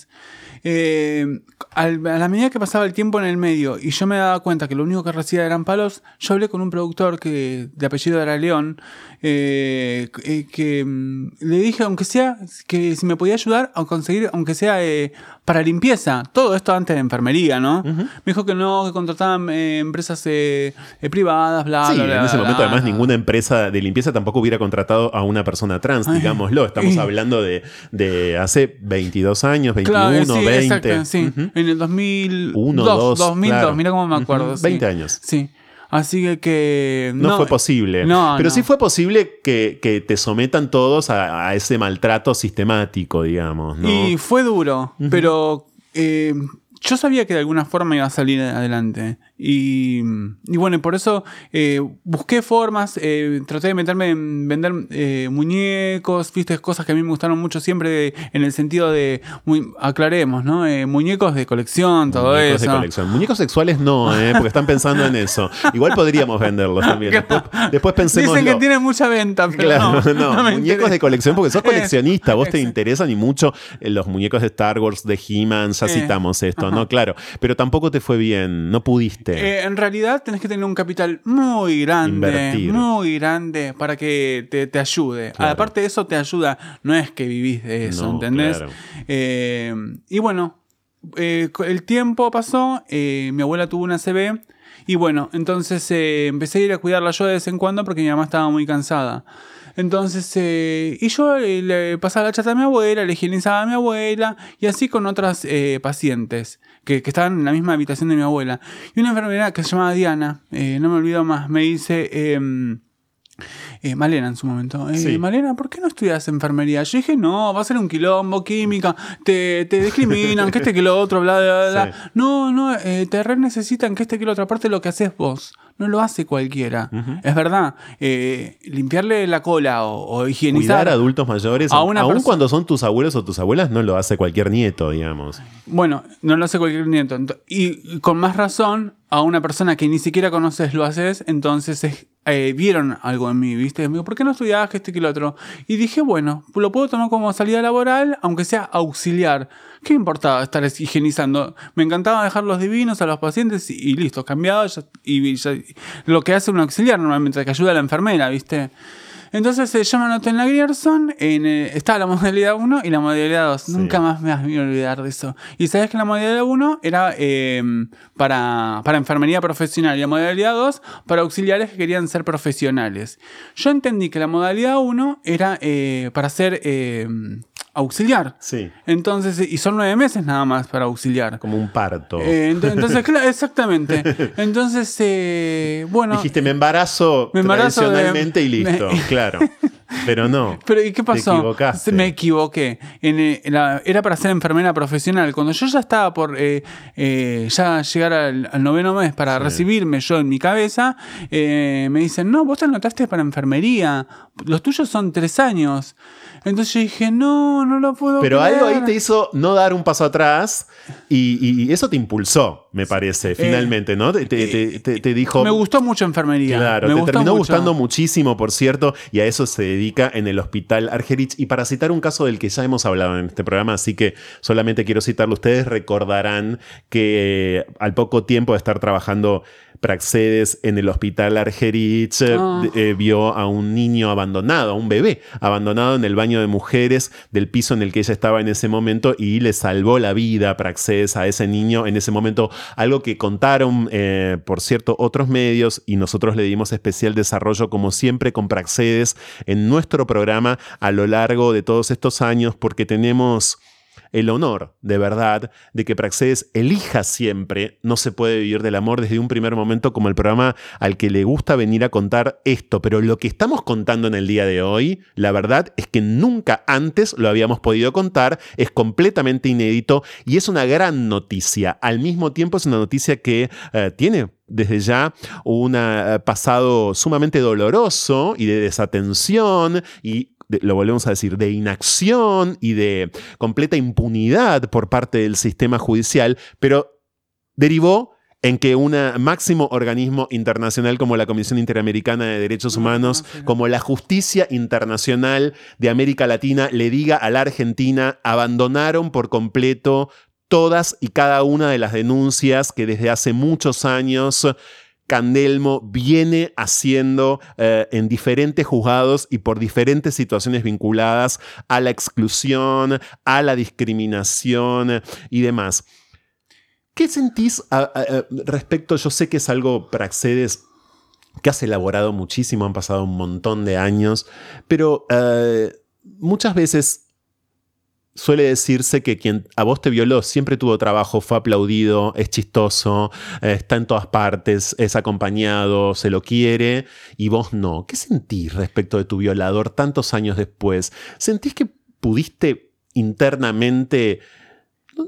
Eh, a la medida que pasaba el tiempo en el medio y yo me daba cuenta que lo único que recibía eran palos, yo hablé con un productor que de apellido era León, eh, que, que, mm, le dije, aunque sea, que si me podía ayudar a conseguir, aunque sea eh, para limpieza, todo esto antes de enfermería, ¿no? Me dijo que no, que contrataban eh, empresas eh, eh, privadas, bla, Sí, bla, bla. en ese bla, momento bla. además ninguna empresa de limpieza tampoco hubiera contratado a una persona trans, digámoslo. Estamos [laughs] hablando de, de hace 22 años, 21, Claro, sí, 20. exacto, sí. En el 2001, Uno, 2, dos, 2002, claro. mira cómo me acuerdo. Sí. 20 años. Sí. Así que, que No, fue posible. No, Pero no. sí fue posible que, que te sometan todos a, a ese maltrato sistemático, digamos. ¿no? Y fue duro, pero eh, yo sabía que de alguna forma iba a salir adelante. Y, y bueno, y por eso eh, busqué formas, eh, traté de meterme en vender eh, muñecos, viste, cosas que a mí me gustaron mucho siempre en el sentido de, aclaremos, ¿no? Eh, muñecos de colección, todo Muñecos eso. de colección. Muñecos sexuales no, ¿eh? porque están pensando en eso. Igual podríamos venderlos también. [laughs] Después, después pensemos. Dicen que tienen mucha venta, pero Claro, no, no, no [laughs] me muñecos interesa. de colección, porque sos [laughs] Eh, coleccionista, vos te interesan y mucho los muñecos de Star Wars, de He-Man, ya citamos esto. ¿no? Claro, pero tampoco te fue bien, no pudiste. Eh, en realidad tenés que tener un capital muy grande, Invertir. muy grande para que te, te ayude. Claro. Aparte de eso te ayuda, no es que vivís de eso, No, ¿entendés? claro. Eh, y bueno, eh, el tiempo pasó, mi abuela tuvo una CB y bueno, entonces empecé a ir a cuidarla yo de vez en cuando porque mi mamá estaba muy cansada. Entonces, eh, y yo eh, le pasaba la chata a mi abuela, le higienizaba a mi abuela y así con otras eh, pacientes que, que estaban en la misma habitación de mi abuela. Y una enfermera que se llamaba Diana, eh, no me olvido más, me dice... em, eh, Malena en su momento. Eh, Sí. Malena, ¿por qué no estudias enfermería? Yo dije, no, va a ser un quilombo, química, te, te discriminan, que este que lo otro, bla, bla, bla. Sí. No, no, eh, te re necesitan que este que lo otro. Aparte lo que haces vos, no lo hace cualquiera. Es verdad, eh, limpiarle la cola o, o higienizar. Cuidar a adultos mayores, a aun una aun perso- cuando son tus abuelos o tus abuelas, no lo hace cualquier nieto, digamos. Bueno, no lo hace cualquier nieto. Y con más razón, a una persona que ni siquiera conoces lo haces, entonces es- eh, vieron algo en mí, ¿viste? Me dijo, ¿por qué no estudiabas que este que lo otro? Y dije, bueno, lo puedo tomar como salida laboral, aunque sea auxiliar. ¿Qué importaba estar higienizando? Me encantaba dejar los divinos a los pacientes y, listo, cambiado. y, lo que hace un auxiliar normalmente, que ayuda a la enfermera, ¿viste? Entonces se llama anoté en la Grierson, en, eh, estaba la modalidad 1 y la modalidad 2. Nunca más me voy a olvidar de eso. Y sabes que la modalidad 1 era eh, para, para enfermería profesional y la modalidad 2 para auxiliares que querían ser profesionales. Yo entendí que la modalidad 1 era eh, para ser auxiliar. Sí. Entonces, y son nueve meses nada más para auxiliar. Como un parto. Eh, entonces, claro, exactamente. [laughs] Entonces, eh, bueno. Dijiste, me embarazo, me embarazo tradicionalmente y listo, [laughs] claro. Pero no. [laughs] Pero ¿y qué pasó? Te equivocaste. Me equivoqué. Eh, era para ser enfermera profesional. Cuando yo ya estaba por ya llegar al, noveno mes para recibirme yo en mi cabeza, me dicen, no, vos te anotaste para enfermería. Los tuyos son tres años. Entonces yo dije, no, no lo puedo Pero algo ahí te hizo no dar un paso atrás y, eso te impulsó, me parece, eh, finalmente, ¿no? Te, te, dijo... Me gustó mucho enfermería. Claro, me te terminó gustando muchísimo, por cierto, y a eso se dedica en el Hospital Argerich. Y para citar un caso del que ya hemos hablado en este programa, así que solamente quiero citarlo, ustedes recordarán que eh, al poco tiempo de estar trabajando Praxedes en el hospital Argerich eh, ah. eh, vio a un niño abandonado, a un bebé abandonado en el baño de mujeres del piso en el que ella estaba en ese momento y le salvó la vida Praxedes a ese niño en ese momento. Algo que contaron, eh, por cierto, otros medios y nosotros le dimos especial desarrollo, como siempre, con Praxedes en nuestro programa a lo largo de todos estos años, porque tenemos el honor, de verdad, de que Praxedes elija siempre No se puede vivir del amor desde un primer momento como el programa al que le gusta venir a contar esto. Pero lo que estamos contando en el día de hoy, la verdad es que nunca antes lo habíamos podido contar, es completamente inédito y es una gran noticia. Al mismo tiempo es una noticia que eh, tiene desde ya un eh, pasado sumamente doloroso y de desatención y lo volvemos a decir, de inacción y de completa impunidad por parte del sistema judicial, pero derivó en que un máximo organismo internacional como la Comisión Interamericana de Derechos Humanos, como la Justicia Internacional de América Latina, le diga a la Argentina, abandonaron por completo todas y cada una de las denuncias que desde hace muchos años Candelmo viene haciendo eh, en diferentes juzgados y por diferentes situaciones vinculadas a la exclusión, a la discriminación y demás. ¿Qué sentís respecto? Yo sé que es algo, Praxedes, que has elaborado muchísimo, han pasado un montón de años, pero eh, muchas veces suele decirse que quien a vos te violó siempre tuvo trabajo, fue aplaudido, es chistoso, eh, está en todas partes, es acompañado, se lo quiere, y vos no. ¿Qué sentís respecto de tu violador tantos años después? ¿Sentís que pudiste internamente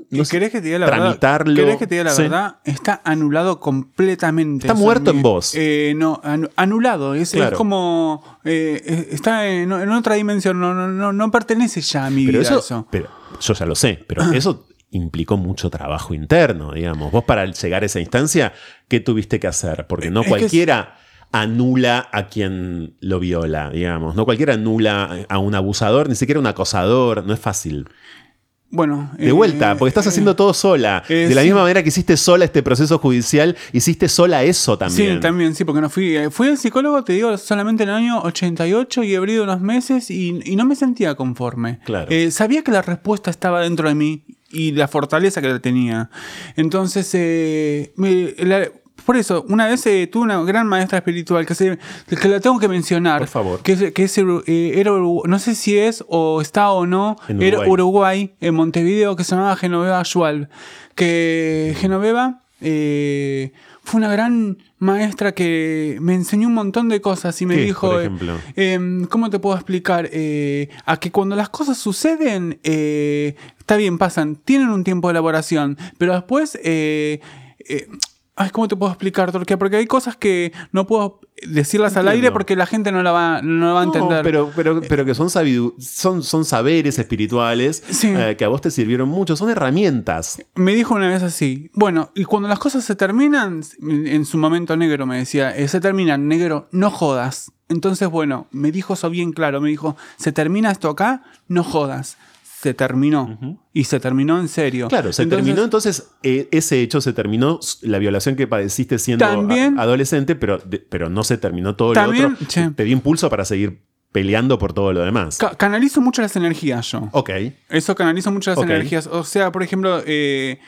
no ¿Querés que te diga la tramitarlo. Verdad? ¿Querés que te diga la verdad? Está anulado completamente. Está muerto en vos. Eh, no, anulado. Es, como. Eh, está en, otra dimensión. No, no, no, pertenece ya a mi vida eso. Pero, yo ya lo sé, pero eso implicó mucho trabajo interno, digamos. Vos para llegar a esa instancia, ¿qué tuviste que hacer? Porque no cualquiera anula a quien lo viola, digamos. No cualquiera anula a un abusador, ni siquiera un acosador. No es fácil. Bueno. De vuelta, eh, porque estás haciendo todo sola. Eh, de la misma manera que hiciste sola este proceso judicial, hiciste sola eso también. Sí, también, sí, porque no fui. Eh, fui al psicólogo, te digo, solamente en el año 88 y he abrido unos meses y, no me sentía conforme. Claro. sabía que la respuesta estaba dentro de mí y la fortaleza que la tenía. Entonces, me, por eso, una vez eh, tuve una gran maestra espiritual que, se, que la tengo que mencionar. Por favor. Que, que eh, era, no sé si es o está o no, en era Uruguay, en Montevideo, que se llamaba Genoveva Schwalb. Que Genoveva eh, fue una gran maestra que me enseñó un montón de cosas y me dijo, por ejemplo? Em, ¿cómo te puedo explicar? a que cuando las cosas suceden, está bien, pasan, tienen un tiempo de elaboración, pero después Ay, ¿cómo te puedo explicar, Torquía? Porque hay cosas que no puedo decirlas al aire porque la gente no la va, no la va a No, entender. pero, pero, pero que son, son, son saberes espirituales Sí. eh, que a vos te sirvieron mucho, son herramientas. Me dijo una vez así, bueno, y cuando las cosas se terminan, en su momento negro me decía, "eh, se terminan, negro, no jodas. Entonces, bueno, me dijo eso bien claro, me dijo, se termina esto acá, no jodas. Se terminó. Y se terminó en serio. Claro, se Entonces, terminó entonces eh, ese hecho, se terminó la violación que padeciste siendo También- a- adolescente, pero, de- pero no se terminó todo También, lo otro. che. Te dio impulso para seguir peleando por todo lo demás. ca- canalizo mucho las energías yo. ok. Eso canalizo mucho las energías. O sea, por ejemplo, eh,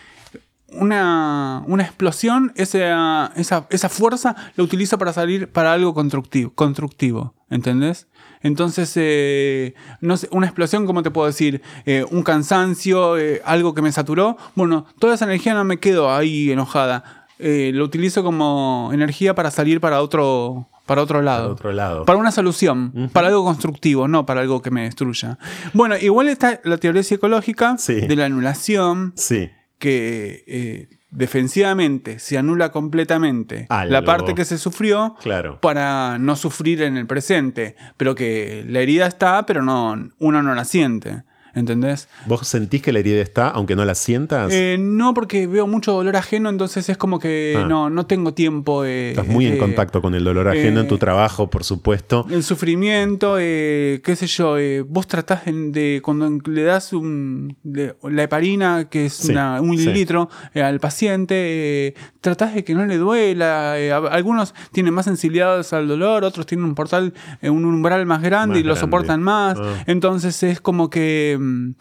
una, una explosión, esa, esa, esa fuerza la utilizo para salir para algo constructivo, constructivo ¿entendés? Entonces, eh, no sé, una explosión, ¿cómo te puedo decir? Eh, un cansancio, eh, algo que me saturó. Bueno, toda esa energía no me quedo ahí enojada. Eh, lo utilizo como energía para salir para otro, para otro lado. Al otro lado. Para una solución, para algo constructivo, no para algo que me destruya. Bueno, igual está la teoría psicológica Sí. de la anulación, Sí. que defensivamente se anula completamente Algo. la parte que se sufrió Claro. para no sufrir en el presente, pero que la herida está, pero no uno no la siente. ¿Entendés? ¿Vos sentís que la herida está, aunque no la sientas? Eh, no, porque veo mucho dolor ajeno, entonces es como que Ah. no, no tengo tiempo. Estás muy en contacto con el dolor ajeno en tu eh, trabajo, por supuesto. El sufrimiento, eh, qué sé yo, eh, vos tratás de, cuando le das un, de- la heparina, que es Sí, una- un sí. mililitro, eh, al paciente, tratás de que no le duela. algunos tienen más sensibilidad al dolor, otros tienen un portal, un umbral más grande Más y lo soportan más. Ah. Entonces es como que... mm,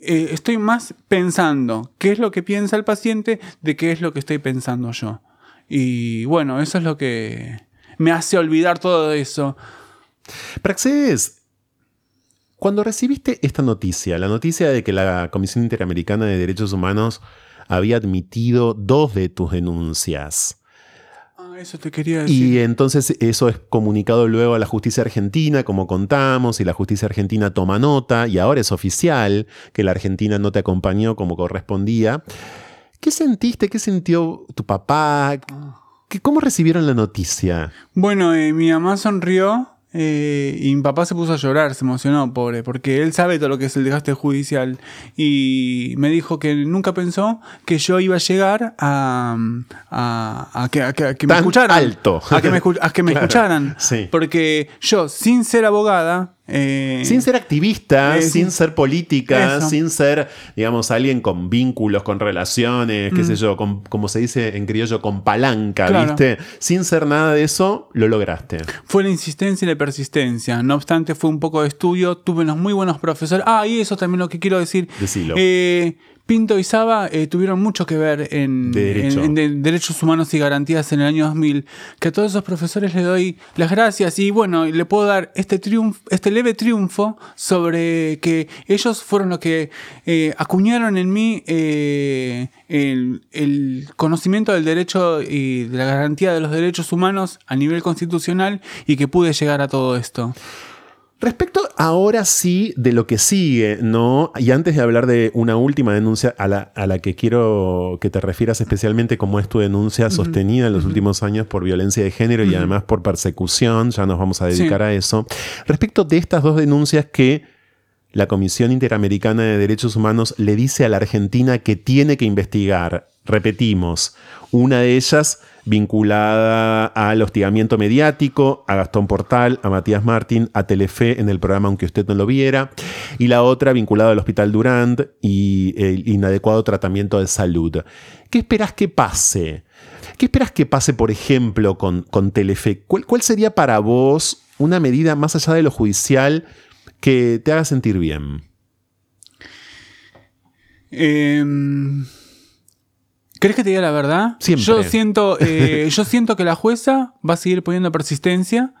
eh, estoy más pensando qué es lo que piensa el paciente de qué es lo que estoy pensando yo. Y bueno, eso es lo que me hace olvidar todo eso. Praxedes, cuando recibiste esta noticia, la noticia de que la Comisión Interamericana de Derechos Humanos había admitido dos de tus denuncias, eso te quería decir. y entonces eso es comunicado luego a la justicia argentina, como contamos, y la justicia argentina toma nota, y ahora es oficial que la Argentina no te acompañó como correspondía. ¿Qué sentiste? ¿Qué sintió tu papá? ¿Qué- ¿Cómo recibieron la noticia? Bueno, eh, mi mamá sonrió eh, y mi papá se puso a llorar, se emocionó, pobre, porque él sabe todo lo que es el desgaste judicial. Y me dijo que nunca pensó que yo iba a llegar a, a, a que, a que- a que me Tan escucharan. alto. A que me, a que me [laughs] Claro, escucharan. sí. Porque yo, sin ser abogada. Eh, Sin ser activista, eh, sin ser política, Eso. sin ser, digamos, alguien con vínculos, con relaciones, qué sé yo, con- como se dice en criollo, con palanca, Mm. Claro. ¿viste? Sin ser nada de eso, lo lograste. Fue la insistencia y la persistencia. No obstante, fue un poco de estudio. Tuve unos muy buenos profesores. Ah, y eso también lo que quiero decir. Decilo. Eh, Pinto y Saba eh, tuvieron mucho que ver en, De derecho. en- en de- derechos humanos y garantías en el año 2000. Que a todos esos profesores les doy las gracias y bueno, le puedo dar este triunfo, este leve triunfo sobre que ellos fueron los que eh, acuñaron en mí eh, el, el conocimiento del derecho y de la garantía de los derechos humanos a nivel constitucional y que pude llegar a todo esto. Respecto ahora sí de lo que sigue, ¿no? Y antes de hablar de una última denuncia a la, a la que quiero que te refieras especialmente como es tu denuncia sostenida en los últimos años por violencia de género y además por persecución, ya nos vamos a dedicar Sí. a eso. Respecto de estas dos denuncias que la Comisión Interamericana de Derechos Humanos le dice a la Argentina que tiene que investigar, repetimos, una de ellas vinculada al hostigamiento mediático, a Gastón Portal, a Matías Martín, a Telefe en el programa Aunque usted no lo viera, y la otra vinculada al Hospital Durand y el inadecuado tratamiento de salud. ¿Qué esperas que pase? ¿Qué esperas que pase, por ejemplo, con, con Telefe? ¿Cuál, cuál sería para vos una medida más allá de lo judicial que te haga sentir bien? Em, ¿Crees que te diga la verdad? Siempre. Yo siento, eh, yo siento que la jueza va a seguir poniendo persistencia.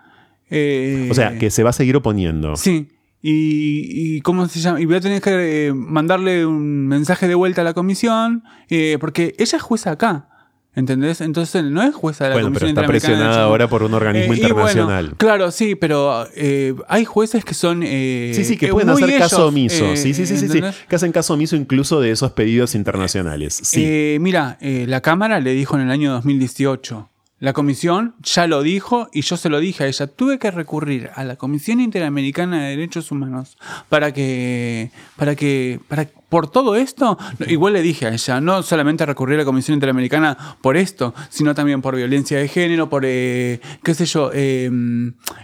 eh, O sea, que se va a seguir oponiendo. Sí. Y, y cómo se llama y voy a tener que eh, mandarle un mensaje de vuelta a la comisión eh, porque ella es jueza acá ¿Entendés? Entonces no es jueza de la Bueno, pero está presionada ahora por un organismo Eh, bueno, internacional. claro, sí, pero eh, hay jueces que son. eh, Sí, sí, que eh, pueden hacer caso ellos, omiso. eh, sí, sí, sí, sí, sí. Que hacen caso omiso incluso de esos pedidos internacionales. Sí. Eh, mira, eh, la Cámara le dijo en el año 2018. La comisión ya lo dijo y yo se lo dije a ella. Tuve que recurrir a la Comisión Interamericana de Derechos Humanos para que, para que, para por todo esto, igual le dije a ella, no solamente recurrir a la Comisión Interamericana por esto, sino también por violencia de género, por, eh, qué sé yo, eh,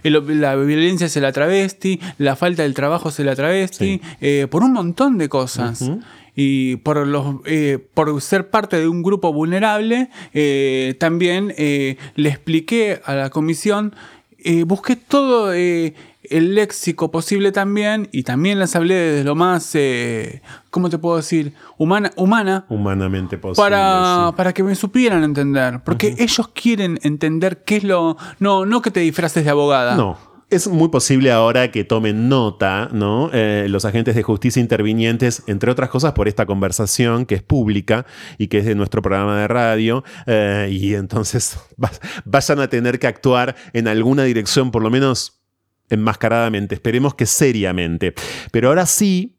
el- la violencia hacia la travesti, la falta del trabajo hacia la travesti, Sí. eh, por un montón de cosas. Ujú. Y por, los, eh, por ser parte de un grupo vulnerable, eh, también eh, le expliqué a la comisión, eh, busqué todo eh, el léxico posible también y también les hablé desde lo más, eh, ¿cómo te puedo decir? Humana, humana Humanamente posible. para, sí. para que me supieran entender. Porque ellos quieren entender qué es lo... No, no que te disfraces de abogada. No. Es muy posible ahora que tomen nota, ¿no? Eh, los agentes de justicia intervinientes, entre otras cosas, por esta conversación que es pública y que es de nuestro programa de radio, eh, y entonces [laughs] va- vayan a tener que actuar en alguna dirección, por lo menos enmascaradamente. Esperemos que seriamente. Pero ahora sí.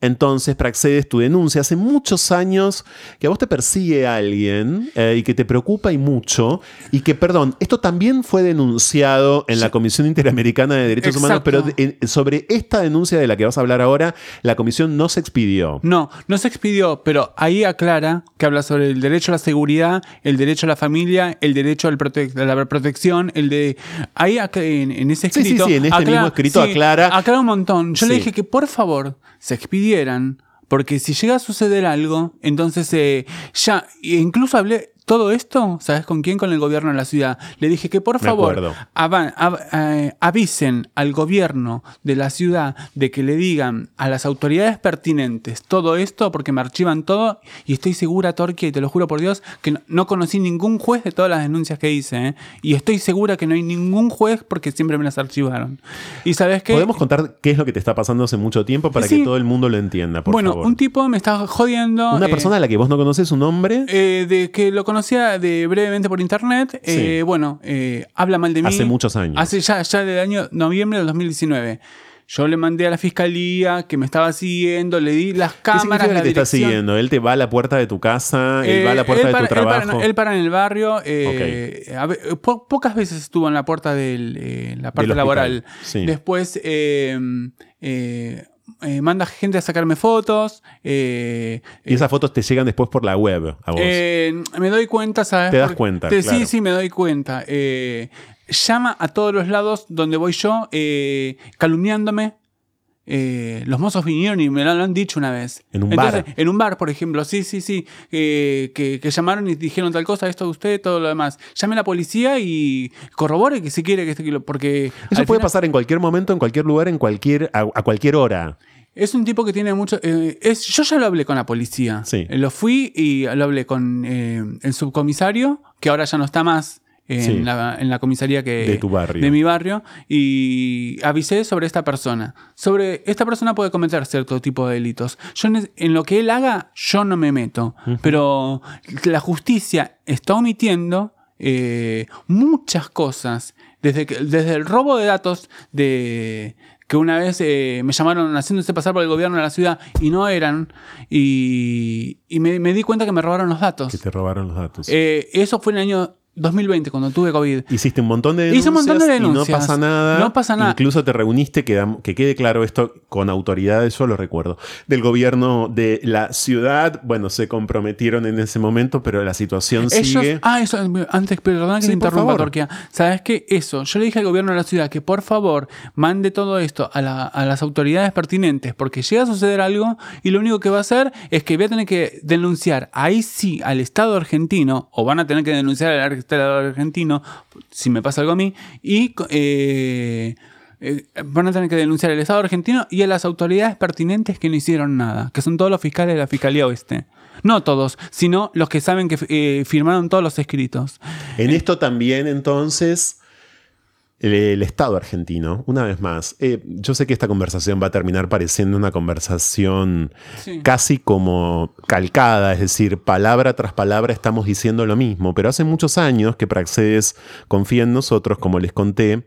Entonces, Praxedes, tu denuncia hace muchos años que a vos te persigue alguien eh, y que te preocupa y mucho, y que, perdón, esto también fue denunciado en la Comisión Interamericana de Derechos Humanos, pero de- sobre esta denuncia de la que vas a hablar ahora, la comisión no se expidió. No, no se expidió, pero ahí aclara que habla sobre el derecho a la seguridad, el derecho a la familia, el derecho al prote- a la protección, el de... Ahí en, en ese Sí, sí, escrito... sí, en este mismo escrito aclara- Aclara un montón. Yo le Sí. dije que por favor se expidieran, porque si llega a suceder algo, entonces eh, ya... incluso hablé... Todo esto, ¿sabes con quién? Con el gobierno de la ciudad. Le dije que por favor av- eh, avisen al gobierno de la ciudad de que le digan a las autoridades pertinentes todo esto porque me archivan todo y estoy segura, Torquia, y te lo juro por Dios, que no, no conocí ningún juez de todas las denuncias que hice. ¿eh? Y estoy segura que no hay ningún juez porque siempre me las archivaron. Y sabes qué? ¿Podemos contar qué es lo que te está pasando hace mucho tiempo para Sí. que todo el mundo lo entienda, por bueno, favor? un tipo me está jodiendo. Una eh, persona a la que vos no conoces su nombre eh, de que lo conocía de brevemente por internet, eh, bueno, eh, habla mal de mí. Hace muchos años. Hace ya, ya del año noviembre del 2019. Yo le mandé a la fiscalía que me estaba siguiendo, le di las ¿Qué cámaras, significa la que te está siguiendo? ¿Él te va a la puerta de tu casa? ¿Él Eh, va a la puerta de tu él para- trabajo? Él para en el barrio. eh, a ver, po- pocas veces estuvo en la puerta de la parte laboral. sí. Después eh, manda gente a sacarme fotos. eh, y esas fotos te llegan después por la web a vos. eh, me doy cuenta, ¿sabes? Te das Porque- cuenta, te- claro. Sí, sí, me doy cuenta. Eh, llama a todos los lados donde voy yo, eh, calumniándome. Eh, los mozos vinieron y me lo han dicho una vez. En un bar. En un bar, por ejemplo. Sí, sí, sí. eh, que, que llamaron y dijeron tal cosa, esto de usted, todo lo demás. Llame a la policía y corrobore que si quiere que esté. Porque. Eso puede final- pasar en cualquier momento, en cualquier lugar, en cualquier, a, a cualquier hora. Es un tipo que tiene mucho. eh, es, yo ya lo hablé con la policía. Sí. Lo fui y lo hablé con el subcomisario, que ahora ya no está más en, Sí. la, en la comisaría que, De tu barrio. de mi barrio. Y avisé sobre esta persona. Sobre esta persona puede cometer cierto tipo de delitos. Yo en, en lo que él haga, yo no me meto. Pero la justicia está omitiendo eh, muchas cosas. Desde, que- desde el robo de datos de que una vez eh, me llamaron haciéndose pasar por el gobierno de la ciudad y no eran, y, y me, me di cuenta que me robaron los datos. Que te robaron los datos. Eh, eso fue en el año 2020, cuando tuve COVID. Hiciste un montón de denuncias. Hice un montón de Y no denuncias. pasa nada. No pasa nada. Incluso te reuniste, que, que quede claro esto con autoridades, yo lo recuerdo, del gobierno de la ciudad. Bueno, se comprometieron en ese momento, pero la situación Ellos, sigue. ah, eso, antes, perdón que Sí, te interrumpa. Torquia. ¿Sabes qué? Eso, yo le dije al gobierno de la ciudad que por favor mande todo esto a, la- a las autoridades pertinentes, porque llega a suceder algo y lo único que va a hacer es que voy a tener que denunciar ahí sí al Estado argentino, o van a tener que denunciar al Estado argentino, si me pasa algo a mí, y eh, eh, van a tener que denunciar al Estado argentino y a las autoridades pertinentes que no hicieron nada, que son todos los fiscales de la Fiscalía Oeste. No todos, sino los que saben que eh, firmaron todos los escritos. En esto también, entonces, el, Estado argentino, una vez más. Eh, yo sé que esta conversación va a terminar pareciendo una conversación casi como calcada, es decir, palabra tras palabra estamos diciendo lo mismo, pero hace muchos años que Praxedes confía en nosotros, como les conté,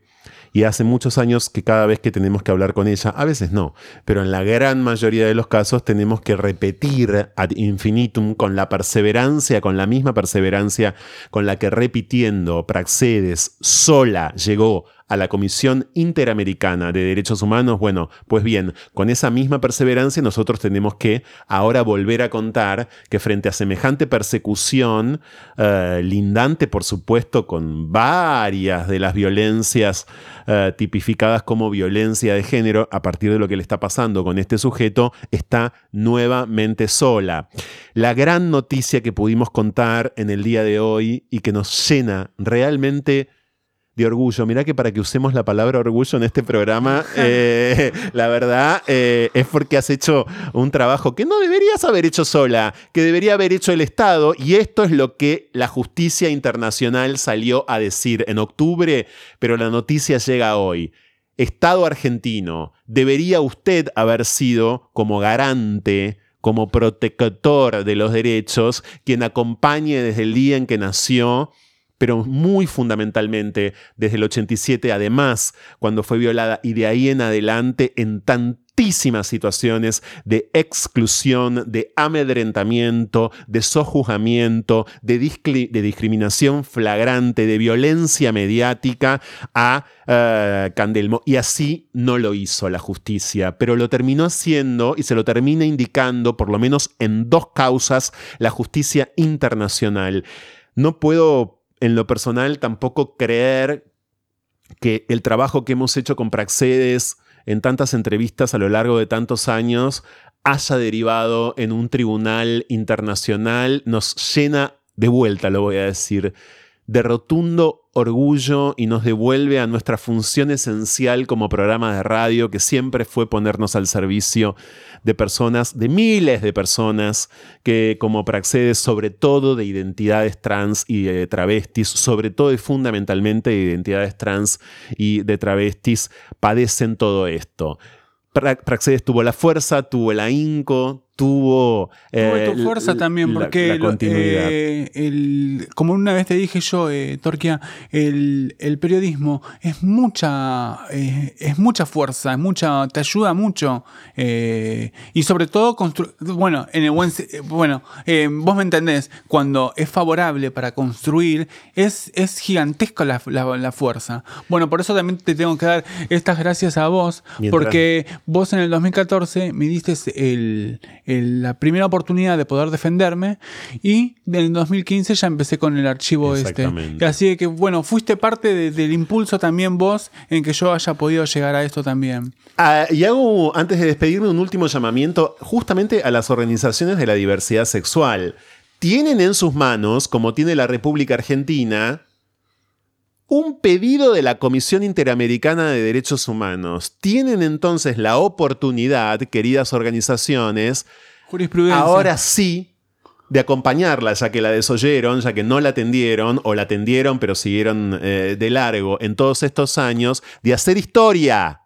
y hace muchos años que cada vez que tenemos que hablar con ella, a veces no, pero en la gran mayoría de los casos tenemos que repetir ad infinitum con la perseverancia, con la misma perseverancia con la que repitiendo Praxedes sola llegó a la Comisión Interamericana de Derechos Humanos, bueno, pues bien, con esa misma perseverancia nosotros tenemos que ahora volver a contar que frente a semejante persecución, eh, lindante por supuesto con varias de las violencias eh, tipificadas como violencia de género, a partir de lo que le está pasando con este sujeto, está nuevamente sola. La gran noticia que pudimos contar en el día de hoy y que nos llena realmente de orgullo. Mirá que para que usemos la palabra orgullo en este programa, [laughs] eh, la verdad eh, es porque has hecho un trabajo que no deberías haber hecho sola, que debería haber hecho el Estado, y esto es lo que la justicia internacional salió a decir en octubre, pero la noticia llega hoy. Estado argentino, debería usted haber sido como garante como protector de los derechos, quien acompañe desde el día en que nació pero muy fundamentalmente desde el 87 además, cuando fue violada y de ahí en adelante en tantísimas situaciones de exclusión, de amedrentamiento, de sojuzgamiento, de, discriminación flagrante, de violencia mediática a uh, Candelmo. Y así no lo hizo la justicia, pero lo terminó haciendo y se lo termina indicando, por lo menos en dos causas, la justicia internacional. No puedo en lo personal tampoco creer que el trabajo que hemos hecho con Praxedes en tantas entrevistas a lo largo de tantos años haya derivado en un tribunal internacional nos llena de vuelta, lo voy a decir, de rotundo orgullo y nos devuelve a nuestra función esencial como programa de radio, que siempre fue ponernos al servicio de personas, de miles de personas que como Praxedes, sobre todo de identidades trans y de travestis, sobre todo y fundamentalmente de identidades trans y de travestis, padecen todo esto. Praxedes tuvo la fuerza, tuvo el ahínco, tuvo... Eh, tu fuerza también, porque eh, el, como una vez te dije yo, eh, Torquia, el, periodismo es mucha, es mucha fuerza, es mucha, te ayuda mucho. y sobre todo, bueno, en el buen, bueno vos me entendés, cuando es favorable para construir, es, es gigantesca la, la, fuerza. Bueno, por eso también te tengo que dar estas gracias a vos, porque vos en el 2014 me diste el la primera oportunidad de poder defenderme y en el 2015 ya empecé con el archivo este. Así que bueno, fuiste parte del impulso también vos en que yo haya podido llegar a esto también. Ah, y hago, antes de despedirme, un último llamamiento justamente a las organizaciones de la diversidad sexual. Tienen en sus manos, como tiene la República Argentina, un pedido de la Comisión Interamericana de Derechos Humanos. Tienen entonces la oportunidad, queridas organizaciones, ahora sí, de acompañarla, ya que la desoyeron, ya que no la atendieron, o la atendieron pero siguieron eh, de largo en todos estos años, de hacer historia.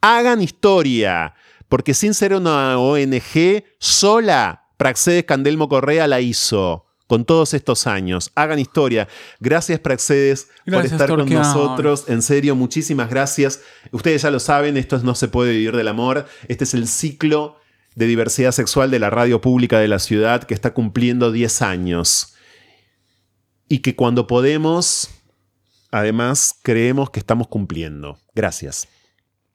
Hagan historia. Porque sin ser una ONG sola, Praxedes Candelmo Correa la hizo con todos estos años. Hagan historia. Gracias, Praxedes, por estar con nosotros. En serio, muchísimas gracias. Ustedes ya lo saben, esto es No se puede vivir del amor. Este es el ciclo de diversidad sexual de la radio pública de la ciudad que está cumpliendo 10 años. Y que cuando podemos, además, creemos que estamos cumpliendo. Gracias.